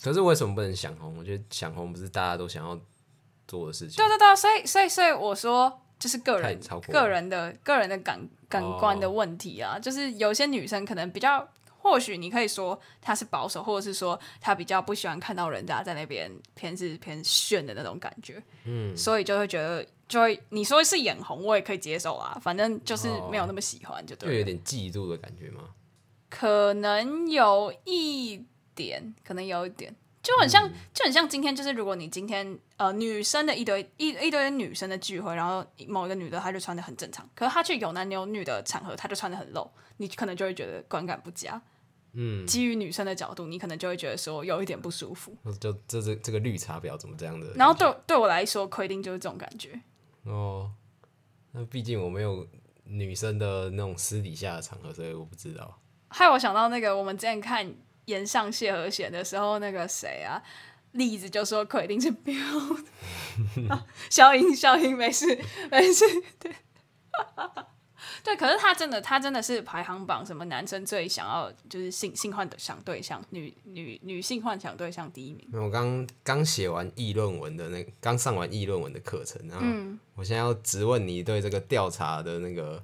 可是为什么不能想红？我觉得想红不是大家都想要做的事情。对对对，所以所以所以我说就是个人个人的个人的感感官的问题啊，就是有些女生可能比较。或许你可以说她是保守，或者是说她比较不喜欢看到人家在那边偏是偏炫的那种感觉，嗯，所以就会觉得，就会你说是眼红，我也可以接受啊，反正就是没有那么喜欢，就就对了。有点嫉妒的感觉吗？可能有一点，可能有一点，就很像，就很像今天，就是如果你今天呃女生的一堆一一堆女生的聚会，然后某一个女的她就穿的很正常，可是她去有男有女的场合，她就穿的很露，你可能就会觉得观感不佳。嗯，基于女生的角度，你可能就会觉得说有一点不舒服。就这这这个绿茶婊怎么这样的？然后对对我来说，奎丁就是这种感觉。哦，那毕竟我没有女生的那种私底下的场合，所以我不知道。害我想到那个我们之前看岩上谢和弦的时候，那个谁啊，栗子就说奎丁是标，啊小英小英没事没事，对。对，可是他真的，他真的是排行榜什么男生最想要就是性性幻想对象，女女女性幻想对象第一名。那我刚刚写完议论文的那刚上完议论文的课程，然后我现在要质问你对这个调查的那个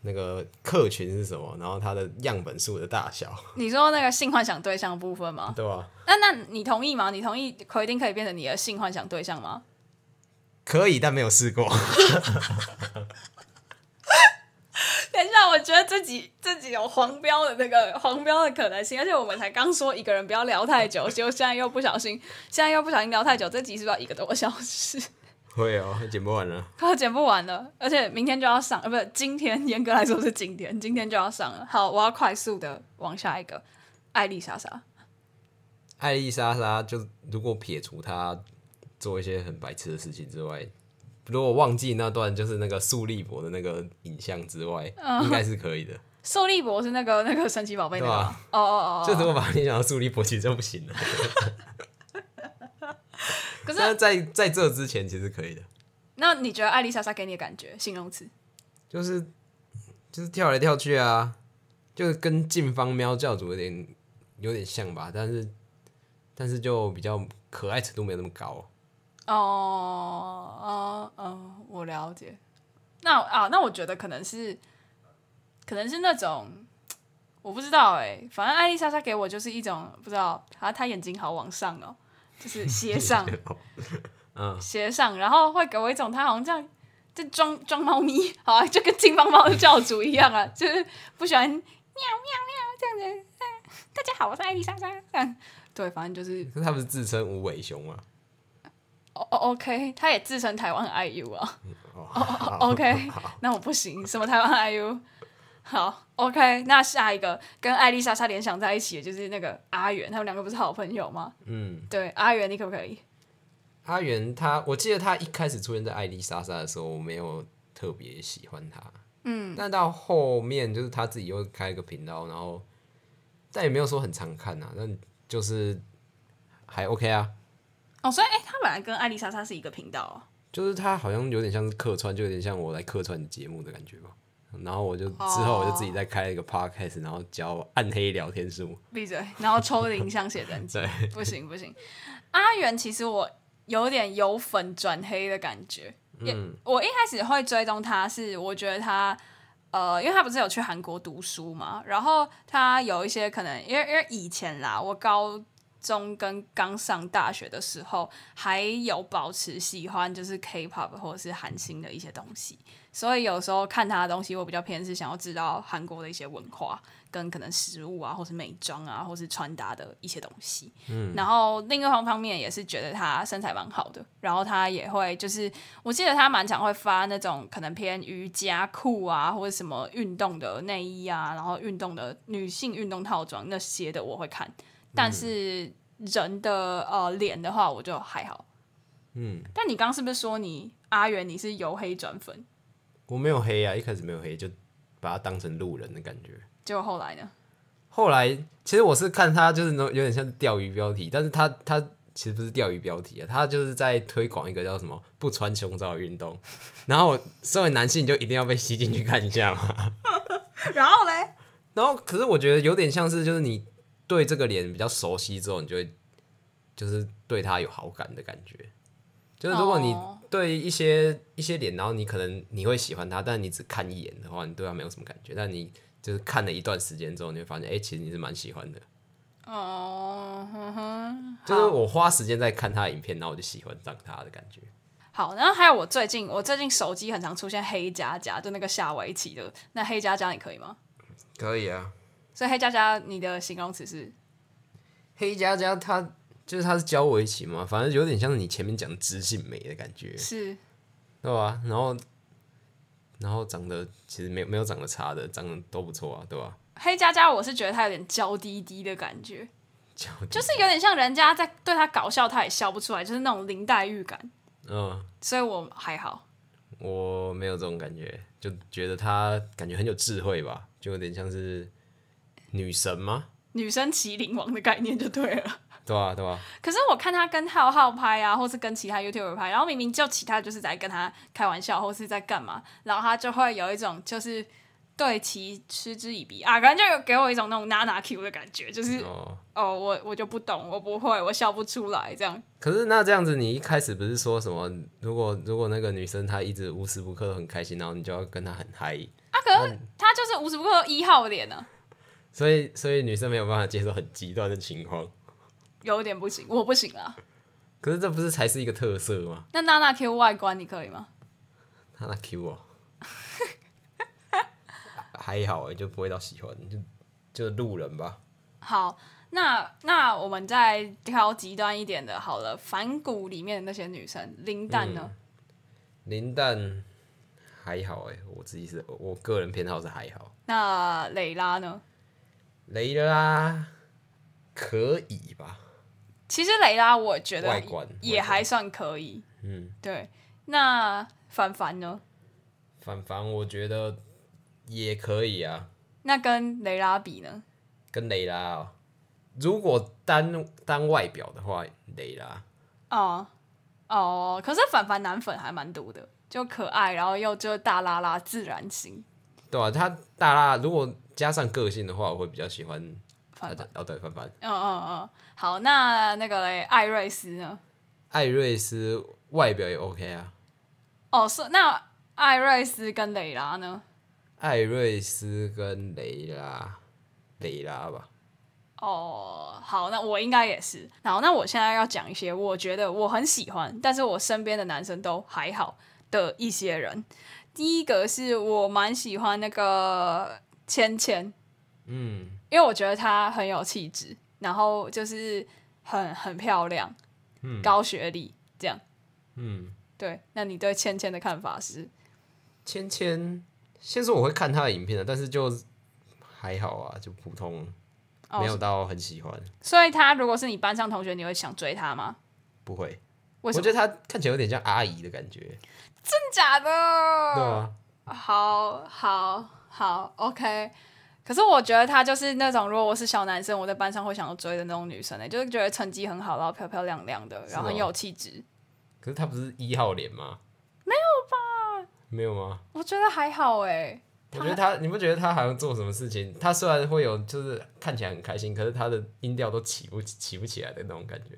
那个客群是什么，然后它的样本数的大小，你说那个性幻想对象部分吗？对啊？那那你同意吗？你同意奎丁可以变成你的性幻想对象吗？可以，但没有试过。等一下，我觉得自己自己有黄标的那个黄标的可能性，而且我们才刚说一个人不要聊太久，结果现在又不小心，现在又不小心聊太久，这集是不是要一个多小时？会哦，剪不完了。快剪不完了，而且明天就要上，呃，不是今天，严格来说是今天，今天就要上了。好，我要快速的往下一个，艾丽莎莎。艾丽莎莎就如果撇除她做一些很白痴的事情之外，如果忘记那段就是那个素立博的那个影像之外，应该是可以的。受力博是那个那个神奇宝贝那个对啊吗，哦哦哦就哦，如果把你想到素立博，其实就不行了。可是是在在这之前其实可以的，那你觉得艾丽莎莎给你的感觉，形容词？就是就是跳来跳去啊，就是跟近方喵教主有点有点像吧，但是但是就比较可爱程度没有那么高。哦哦哦，我了解。那啊，那我觉得可能是，可能是那种，我不知道哎、反正艾丽莎莎给我就是一种不知道，她她眼睛好往上哦，就是 斜上，嗯，斜上，然后会给我一种她好像这样在装装猫咪，好啊，就跟金帮猫的教主一样啊，就是不喜欢喵喵喵这样子。啊大家好，我是艾丽莎莎。对，反正就是可是他不是自称无尾熊吗？哦哦，OK，他也自称台湾 IU 啊。哦哦 OK，那我不行，什么台湾 IU？好，OK，那下一个跟艾丽莎莎联想在一起的就是那个阿元，他们两个不是好朋友吗？嗯，对，阿元，你可不可以？阿元他，我记得他一开始出现在艾丽莎莎的时候，我没有特别喜欢他。嗯，但到后面就是他自己又开一个频道，然后但也没有说很常看啊，但就是还 OK 啊。哦，所以哎、他本来跟艾丽莎莎是一个频道哦。就是他好像有点像是客串，就有点像我来客串节目的感觉吧。然后我就之后我就自己再开了一个 podcast，然后教暗黑聊天术。闭嘴，然后抽铃像写真集，对，不行不行。阿元其实我有点由粉转黑的感觉，也、我一开始会追踪他是我觉得他。呃，因为他不是有去韩国读书嘛，然后他有一些可能，因为因为以前啦，我高中跟刚上大学的时候，还有保持喜欢就是 K-pop 或者是韩星的一些东西，所以有时候看他的东西，我比较偏是想要知道韩国的一些文化。跟可能食物啊，或是美妆啊，或是穿搭的一些东西。嗯，然后另一方方面也是觉得他身材蛮好的，然后他也会就是，我记得他蛮常会发那种可能偏瑜伽裤啊，或者什么运动的内衣啊，然后运动的女性运动套装那些的我会看，但是人的呃脸的话我就还好。嗯，但你刚刚是不是说你阿元你是由黑转粉？我没有黑啊，一开始没有黑，就把他当成路人的感觉。就后来呢？后来其实我是看他就是那有点像钓鱼标题，但是他他其实不是钓鱼标题啊，他就是在推广一个叫什么不穿胸罩的运动。然后身为男性就一定要被吸进去看一下嘛。然后嘞？然后可是我觉得有点像是就是你对这个脸比较熟悉之后，你就会就是对他有好感的感觉。就是如果你对一些一些脸，然后你可能你会喜欢他，但你只看一眼的话，你对他没有什么感觉。但你就是看了一段时间之后，你会发现，哎，其实你是蛮喜欢的。哦，哼哼，就是我花时间在看他的影片，然后我就喜欢上他的感觉。好，然后还有我最近，我最近手机很常出现黑加加，就那个下围棋的那黑加加，你可以吗？可以啊。所以黑加加，你的形容词是？黑加加，他就是他是教围棋嘛，反正有点像你前面讲知性美的感觉，是，对吧？然后。然后长得其实没有没有长得差的，长得都不错啊，对吧？黑佳佳，我是觉得他有点娇滴滴的感觉，娇就是有点像人家在对他搞笑，他也笑不出来，就是那种林黛玉感。嗯，所以我还好，我没有这种感觉，就觉得他感觉很有智慧吧，就有点像是女神吗？女生麒麟王的概念就对了。对啊，对啊。可是我看他跟浩浩拍啊，或是跟其他 YouTuber 拍，然后明明就其他就是在跟他开玩笑，或是在干嘛，然后他就会有一种就是对其嗤之以鼻啊，感觉就有给我一种那种娜娜 Q 的感觉，就是哦，我我就不懂，我不会，我笑不出来这样。可是那这样子，你一开始不是说什么？如果如果那个女生她一直无时不刻很开心，然后你就要跟她很嗨啊？可是她就是无时不刻一号脸呢。所以所以女生没有办法接受很极端的情况。有点不行，我不行啊。可是这不是才是一个特色吗？那娜娜 Q 外观你可以吗？娜娜 Q 哦，还好哎，就不会到喜欢，就就路人吧。好，那那我们再挑极端一点的，好了，反骨里面的那些女生，林蛋呢？林蛋还好哎，我自己是我个人偏好是还好。那蕾拉呢？蕾拉可以吧？其实雷拉，我觉得也还算可以。嗯，对。那凡凡呢？凡凡，我觉得也可以啊。那跟雷拉比呢？跟雷拉哦，如果单单外表的话，雷拉。哦哦，可是凡凡男粉还蛮多的，就可爱，然后又就大拉拉自然型。对啊，他大拉，如果加上个性的话，我会比较喜欢。哦，对，凡凡。嗯嗯嗯，好，那那个嘞，艾瑞斯呢？艾瑞斯外表也 OK 啊。哦，是那艾瑞斯跟蕾拉呢？艾瑞斯跟蕾拉，蕾拉吧。哦，好，那我应该也是。然后，那我现在要讲一些我觉得我很喜欢，但是我身边的男生都还好的一些人。第一个是我蛮喜欢那个芊芊，嗯。因为我觉得她很有气质，然后就是很很漂亮，嗯，高学历这样，嗯，对。那你对芊芊的看法是？芊芊，先说我会看她的影片的，但是就还好啊，就普通，没有到很喜欢。所以她如果是你班上同学，你会想追她吗？不会，我觉得她看起来有点像阿姨的感觉。真假的？对啊。好好好，OK。可是我觉得她就是那种，如果我是小男生，我在班上会想要追的那种女生呢，就是觉得成绩很好，然后漂漂亮亮的，然后很有气质。可是她不是一号脸吗？没有吧？没有吗？我觉得还好哎。我觉得她，你不觉得她好像做什么事情？她虽然会有，就是看起来很开心，可是她的音调都起不起不起来的那种感觉，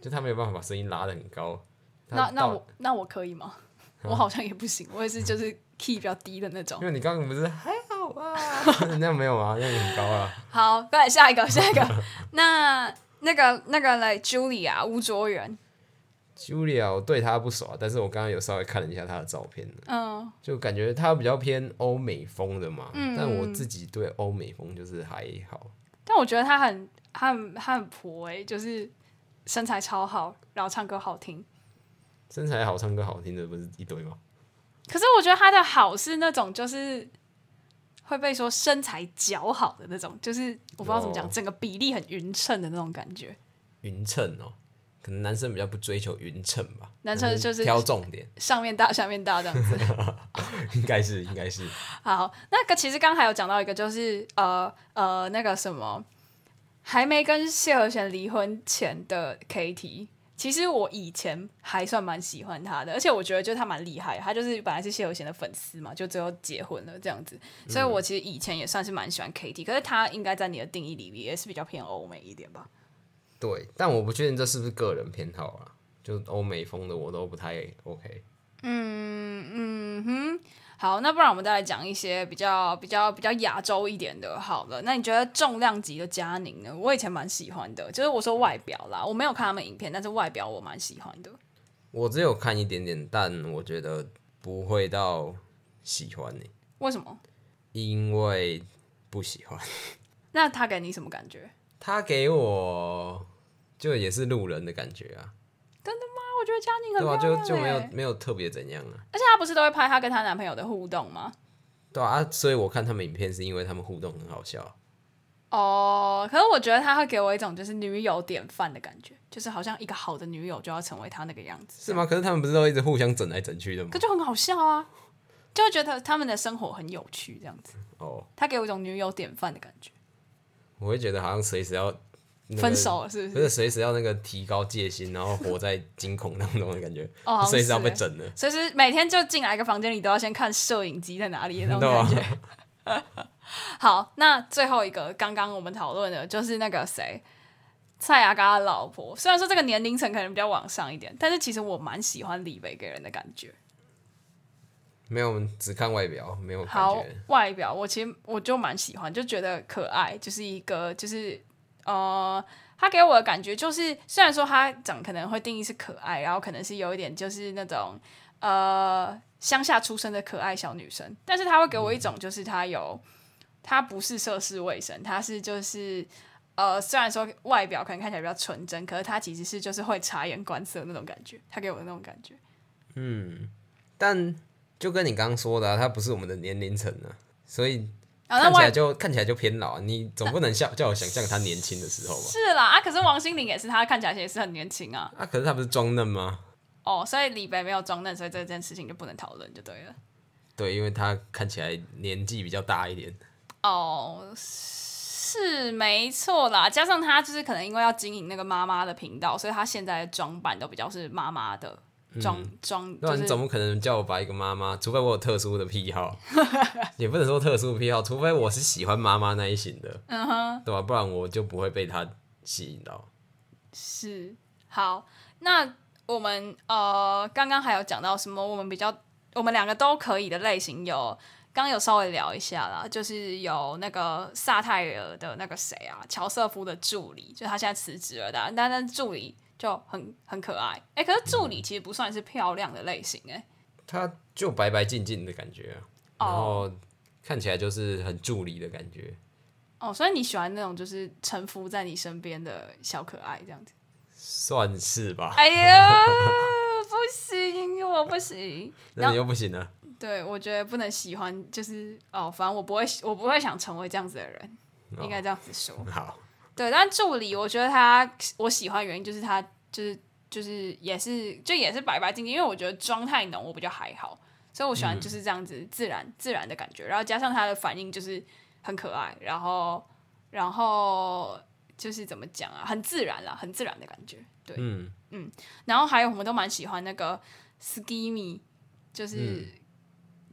就她没有办法把声音拉的很高。那那我那我可以吗？我好像也不行，我也是就是 key 比较低的那种。因为你刚刚不是还好啊？那样没有啊，那样很高啊。好，再来下一个，下一个。那那个那个来，Julia 吴卓源，Julia 我对她不熟啊，但是我刚刚有稍微看了一下她的照片，嗯，就感觉她比较偏欧美风的嘛。但我自己对欧美风就是还好。但我觉得他很他很他很婆哎、就是身材超好，然后唱歌好听。身材好、唱歌好听的不是一堆吗？可是我觉得他的好是那种就是会被说身材姣好的那种，就是我不知道怎么讲，哦整个比例很匀称的那种感觉。匀称哦，可能男生比较不追求匀称吧，男生就是挑重点，上面大，下面大这样子。应该是应该是。好，那个其实刚还有讲到一个，就是呃呃那个什么，还没跟谢和弦离婚前的 KT。其实我以前还算蛮喜欢他的，而且我觉得就是他蛮厉害，他就是本来是谢和弦的粉丝嘛，就最后结婚了这样子，所以我其实以前也算是蛮喜欢 KT，可是他应该在你的定义里也是比较偏欧美一点吧？对，但我不确定这是不是个人偏好啊。就欧美风的我都不太 OK。好，那不然我们再来讲一些比较比较比较亚洲一点的。好了，那你觉得重量级的佳宁呢？我以前蛮喜欢的，就是我说外表啦，我没有看他们影片，但是外表我蛮喜欢的。我只有看一点点，但我觉得不会到喜欢你，为什么？因为不喜欢。那他给你什么感觉？他给我就也是路人的感觉啊，啊，我觉得佳宁很对啊，就就没有欸没有特别怎样啊，而且她不是都会拍她跟她男朋友的互动吗？对啊啊，所以我看他们影片是因为他们互动很好笑，哦，可是我觉得她会给我一种就是女友典范的感觉，就是好像一个好的女友就要成为她那个样子，是吗？可是他们不是都一直互相整来整去的吗可？就很好笑啊，就会觉得他们的生活很有趣，这样子。哦，她给我一种女友典范的感觉。我会觉得好像随时要、那个分手了是不是不是随时要那个提高戒心，然后活在惊恐当中的感觉，哦随时要被整的。随时每天就进来一个房间里都要先看摄影机在哪里 的那种感觉。好，那最后一个刚刚我们讨论的就是那个谁，蔡雅嘎的老婆。虽然说这个年龄层可能比较往上一点，但是其实我蛮喜欢李维给人的感觉。没有，我们只看外表，没有感好。，外表我其实我就蛮喜欢，就觉得可爱，就是一个就是呃，他给我的感觉就是，虽然说他长可能会定义是可爱，然后可能是有一点就是那种呃乡下出生的可爱小女生，但是他会给我一种就是他有他不是涉世未深，他是就是。呃，虽然说外表可能看起来比较纯真，可是他其实是就是会察言观色那种感觉，他给我的那种感觉。嗯但就跟你刚刚说的、啊，他不是我们的年龄层啊，所以啊，看起来就看起来就偏老啊。你总不能像叫我想象他年轻的时候吧？是啦啊，可是王心凌也是，她看起来也是很年轻啊。啊，可是她不是装嫩吗？哦，所以李白没有装嫩，所以这件事情就不能讨论，就对了。对，因为他看起来年纪比较大一点。哦，是没错啦，加上他就是可能因为要经营那个妈妈的频道，所以他现在的装扮都比较是妈妈的装装，对啊，就是你总不可能叫我把一个妈妈，除非我有特殊的癖好，也不能说特殊的癖好，除非我是喜欢妈妈那一型的，嗯哼，对吧、不然我就不会被她吸引到。是好。那我们呃刚刚还有讲到什么？我们比较我们两个都可以的类型有。刚有稍微聊一下啦，就是有那个萨泰尔的那个谁啊，乔瑟夫的助理，就他现在辞职了的，但那助理就很很可爱。哎、可是助理其实不算是漂亮的类型哎、她就白白净净的感觉啊，然后看起来就是很助理的感觉，哦，所以你喜欢那种就是臣服在你身边的小可爱这样子？算是吧。哎呀，不行，我不行。那你又不行了，对，我觉得不能喜欢，就是哦，反正我不会，我不会想成为这样子的人，哦应该这样子说。好，对，但助理我觉得他我喜欢的原因就是他就是就是也是就也是白白净净，因为我觉得妆太浓我比较还好，所以我喜欢就是这样子自然、自然的感觉，然后加上他的反应就是很可爱，然后然后就是怎么讲啊，很自然啦，很自然的感觉。对，嗯，然后还有我们都蛮喜欢那个 Skimmy，就是、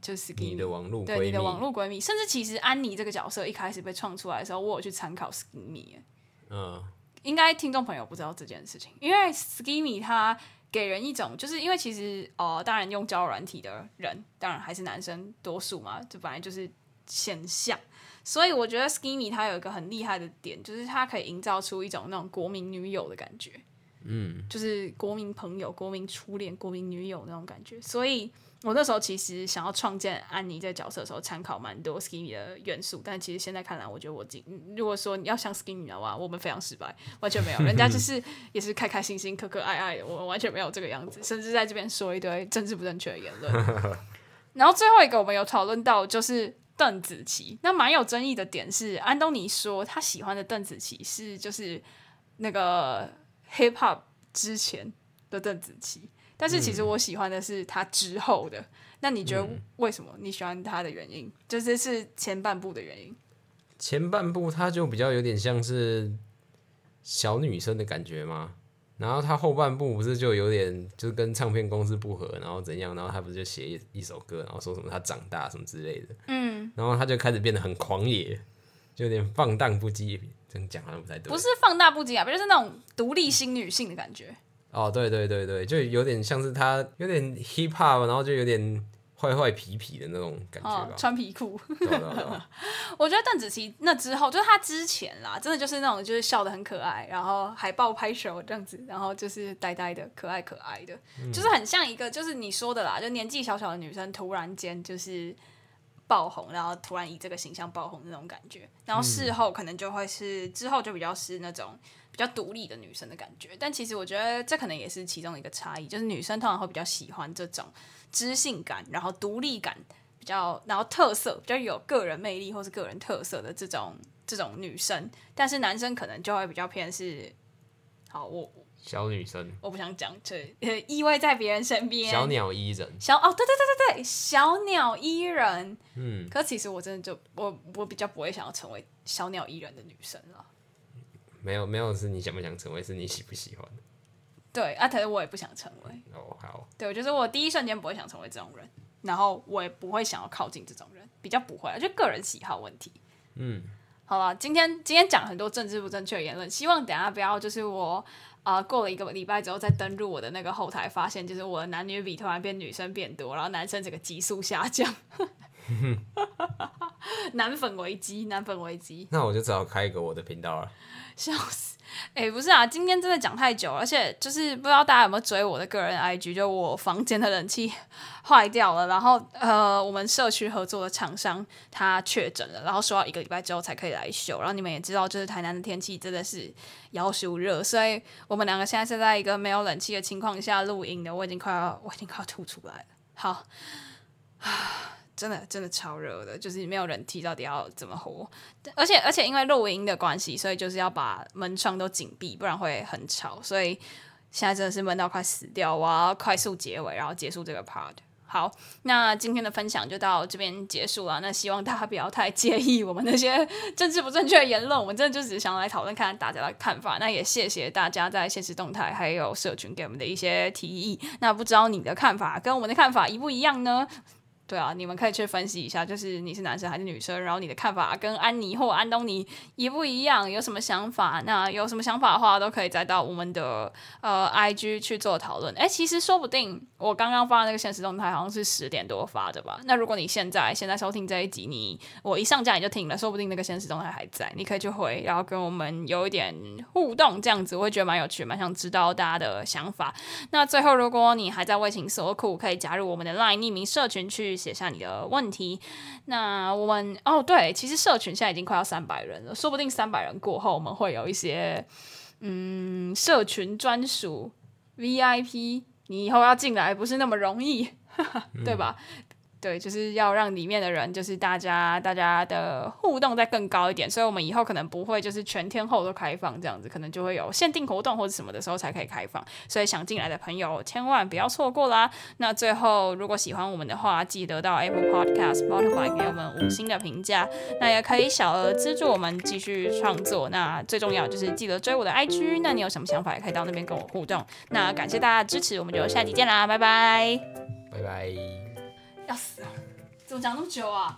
就是你的网络对你的闺蜜，网络闺蜜，甚至其实安妮这个角色一开始被创出来的时候，我有去参考 Skimmy，耶嗯，应该听众朋友不知道这件事情，因为 Skimmy 它给人一种，就是因为其实哦、呃当然用交友软体的人，当然还是男生多数嘛，这本来就是现象，所以我觉得 Skimmy 它有一个很厉害的点，就是它可以营造出一种那种国民女友的感觉，嗯，就是国民朋友、国民初恋、国民女友那种感觉。所以我那时候其实想要创建安妮这个角色的时候，参考蛮多 Skinny 的元素，但其实现在看来，我觉得我自己如果说你要像 Skinny 的话，我们非常失败，完全没有，人家就 是也是开开心心、可可爱爱的，我们完全没有这个样子，甚至在这边说一堆政治不正确的言论。然后最后一个我们有讨论到就是邓紫棋，那蛮有争议的点是，安东尼说他喜欢的邓紫棋是就是那个 hip hop 之前的邓紫棋，但是其实我喜欢的是他之后的。那你觉得为什么你喜欢他的原因？就是是前半部的原因。前半部他就比较有点像是小女生的感觉嘛，然后他后半部不是就有点就是跟唱片公司不合，然后怎样，然后他不是就写一一首歌，然后说什么他长大什么之类的，嗯，然后他就开始变得很狂野，就有点放荡不羁，这样讲好像不太对，不是放大不羁啊，不就是那种独立新女性的感觉。哦，对对对对，就有点像是他有点 hip hop，然后就有点坏坏皮皮的那种感觉哦吧，，穿皮裤。我觉得邓紫棋那之后，就是她之前啦，真的就是那种就是笑的很可爱，然后海报拍手这样子，然后就是呆呆的、可爱可爱的，就是很像一个就是你说的啦，就年纪小小的女生突然间就是爆红，然后突然以这个形象爆红那种感觉，然后事后可能就会是之后就比较是那种。比较独立的女生的感觉，但其实我觉得这可能也是其中一个差异，就是女生通常会比较喜欢这种知性感，然后独立感比较，然后特色比较有个人魅力或是个人特色的这种这种女生，但是男生可能就会比较偏是，好，我小女生，我不想讲，这呃依偎在别人身边，小鸟依人，小哦，对对对对对，小鸟依人。嗯，可其实我真的就我我比较不会想要成为小鸟依人的女生了。没有没有是你想不想成为，是你喜不喜欢对啊，可是我也不想成为。哦，好，对，我就是我第一瞬间不会想成为这种人，然后我也不会想要靠近这种人，比较不会啊，就个人喜好问题。嗯，好了，今天今天讲很多政治不正确的言论，希望等下不要就是我啊、呃过了一个礼拜之后再登录我的那个后台，发现就是我的男女比突然变女生变多，然后男生整个急速下降，男粉危机，男粉危机。那我就只好开一个我的频道了。笑死！哎、不是啊，今天真的讲太久了，而且就是不知道大家有没有追我的个人 IG，就我房间的冷气 坏掉了，然后呃，我们社区合作的厂商他确诊了，然后说要一个礼拜之后才可以来修。然后你们也知道，就是台南的天气真的是妖暑热，所以我们两个现在是在一个没有冷气的情况下录音的，我已经快要我已经快要吐出来了。好。真的真的超热的，就是没有人提，到底要怎么活？而且而且因为录音的关系，所以就是要把门窗都紧闭，不然会很吵。所以现在真的是闷到快死掉，我要快速结尾，然后结束这个 part。好，那今天的分享就到这边结束了。那希望大家不要太介意我们那些政治不正确的言论，我们真的就只是想来讨论看看大家的看法。那也谢谢大家在现实动态还有社群给我们的一些提议。那不知道你的看法跟我们的看法一不一样呢？对啊，你们可以去分析一下，就是你是男生还是女生，然后你的看法跟安妮或安东尼一不一样，有什么想法？那有什么想法的话，都可以再到我们的呃 IG 去做讨论。哎，其实说不定我刚刚发的那个现实动态好像是十点多发的吧？那如果你现在现在收听这一集，你我一上架你就听了，说不定那个现实动态还在，你可以去回，然后跟我们有一点互动，这样子我会觉得蛮有趣，蛮想知道大家的想法。那最后，如果你还在为情所苦，可以加入我们的 LINE 匿名社群去写下你的问题。那我们哦，对，其实社群现在已经快要三百人了，说不定三百人过后，我们会有一些嗯社群专属 VIP，你以后要进来不是那么容易，对吧？对，就是要让里面的人，就是大家大家的互动再更高一点，所以我们以后可能不会就是全天候都开放这样子，可能就会有限定活动或者什么的时候才可以开放，所以想进来的朋友千万不要错过啦。那最后，如果喜欢我们的话，记得到 Apple Podcast、Spotify 给我们五星的评价，那也可以小额资助我们继续创作。那最重要就是记得追我的 IG，那你有什么想法也可以到那边跟我互动。那感谢大家的支持，我们就下集见啦，拜拜。拜拜。要死了，怎么讲那么久啊？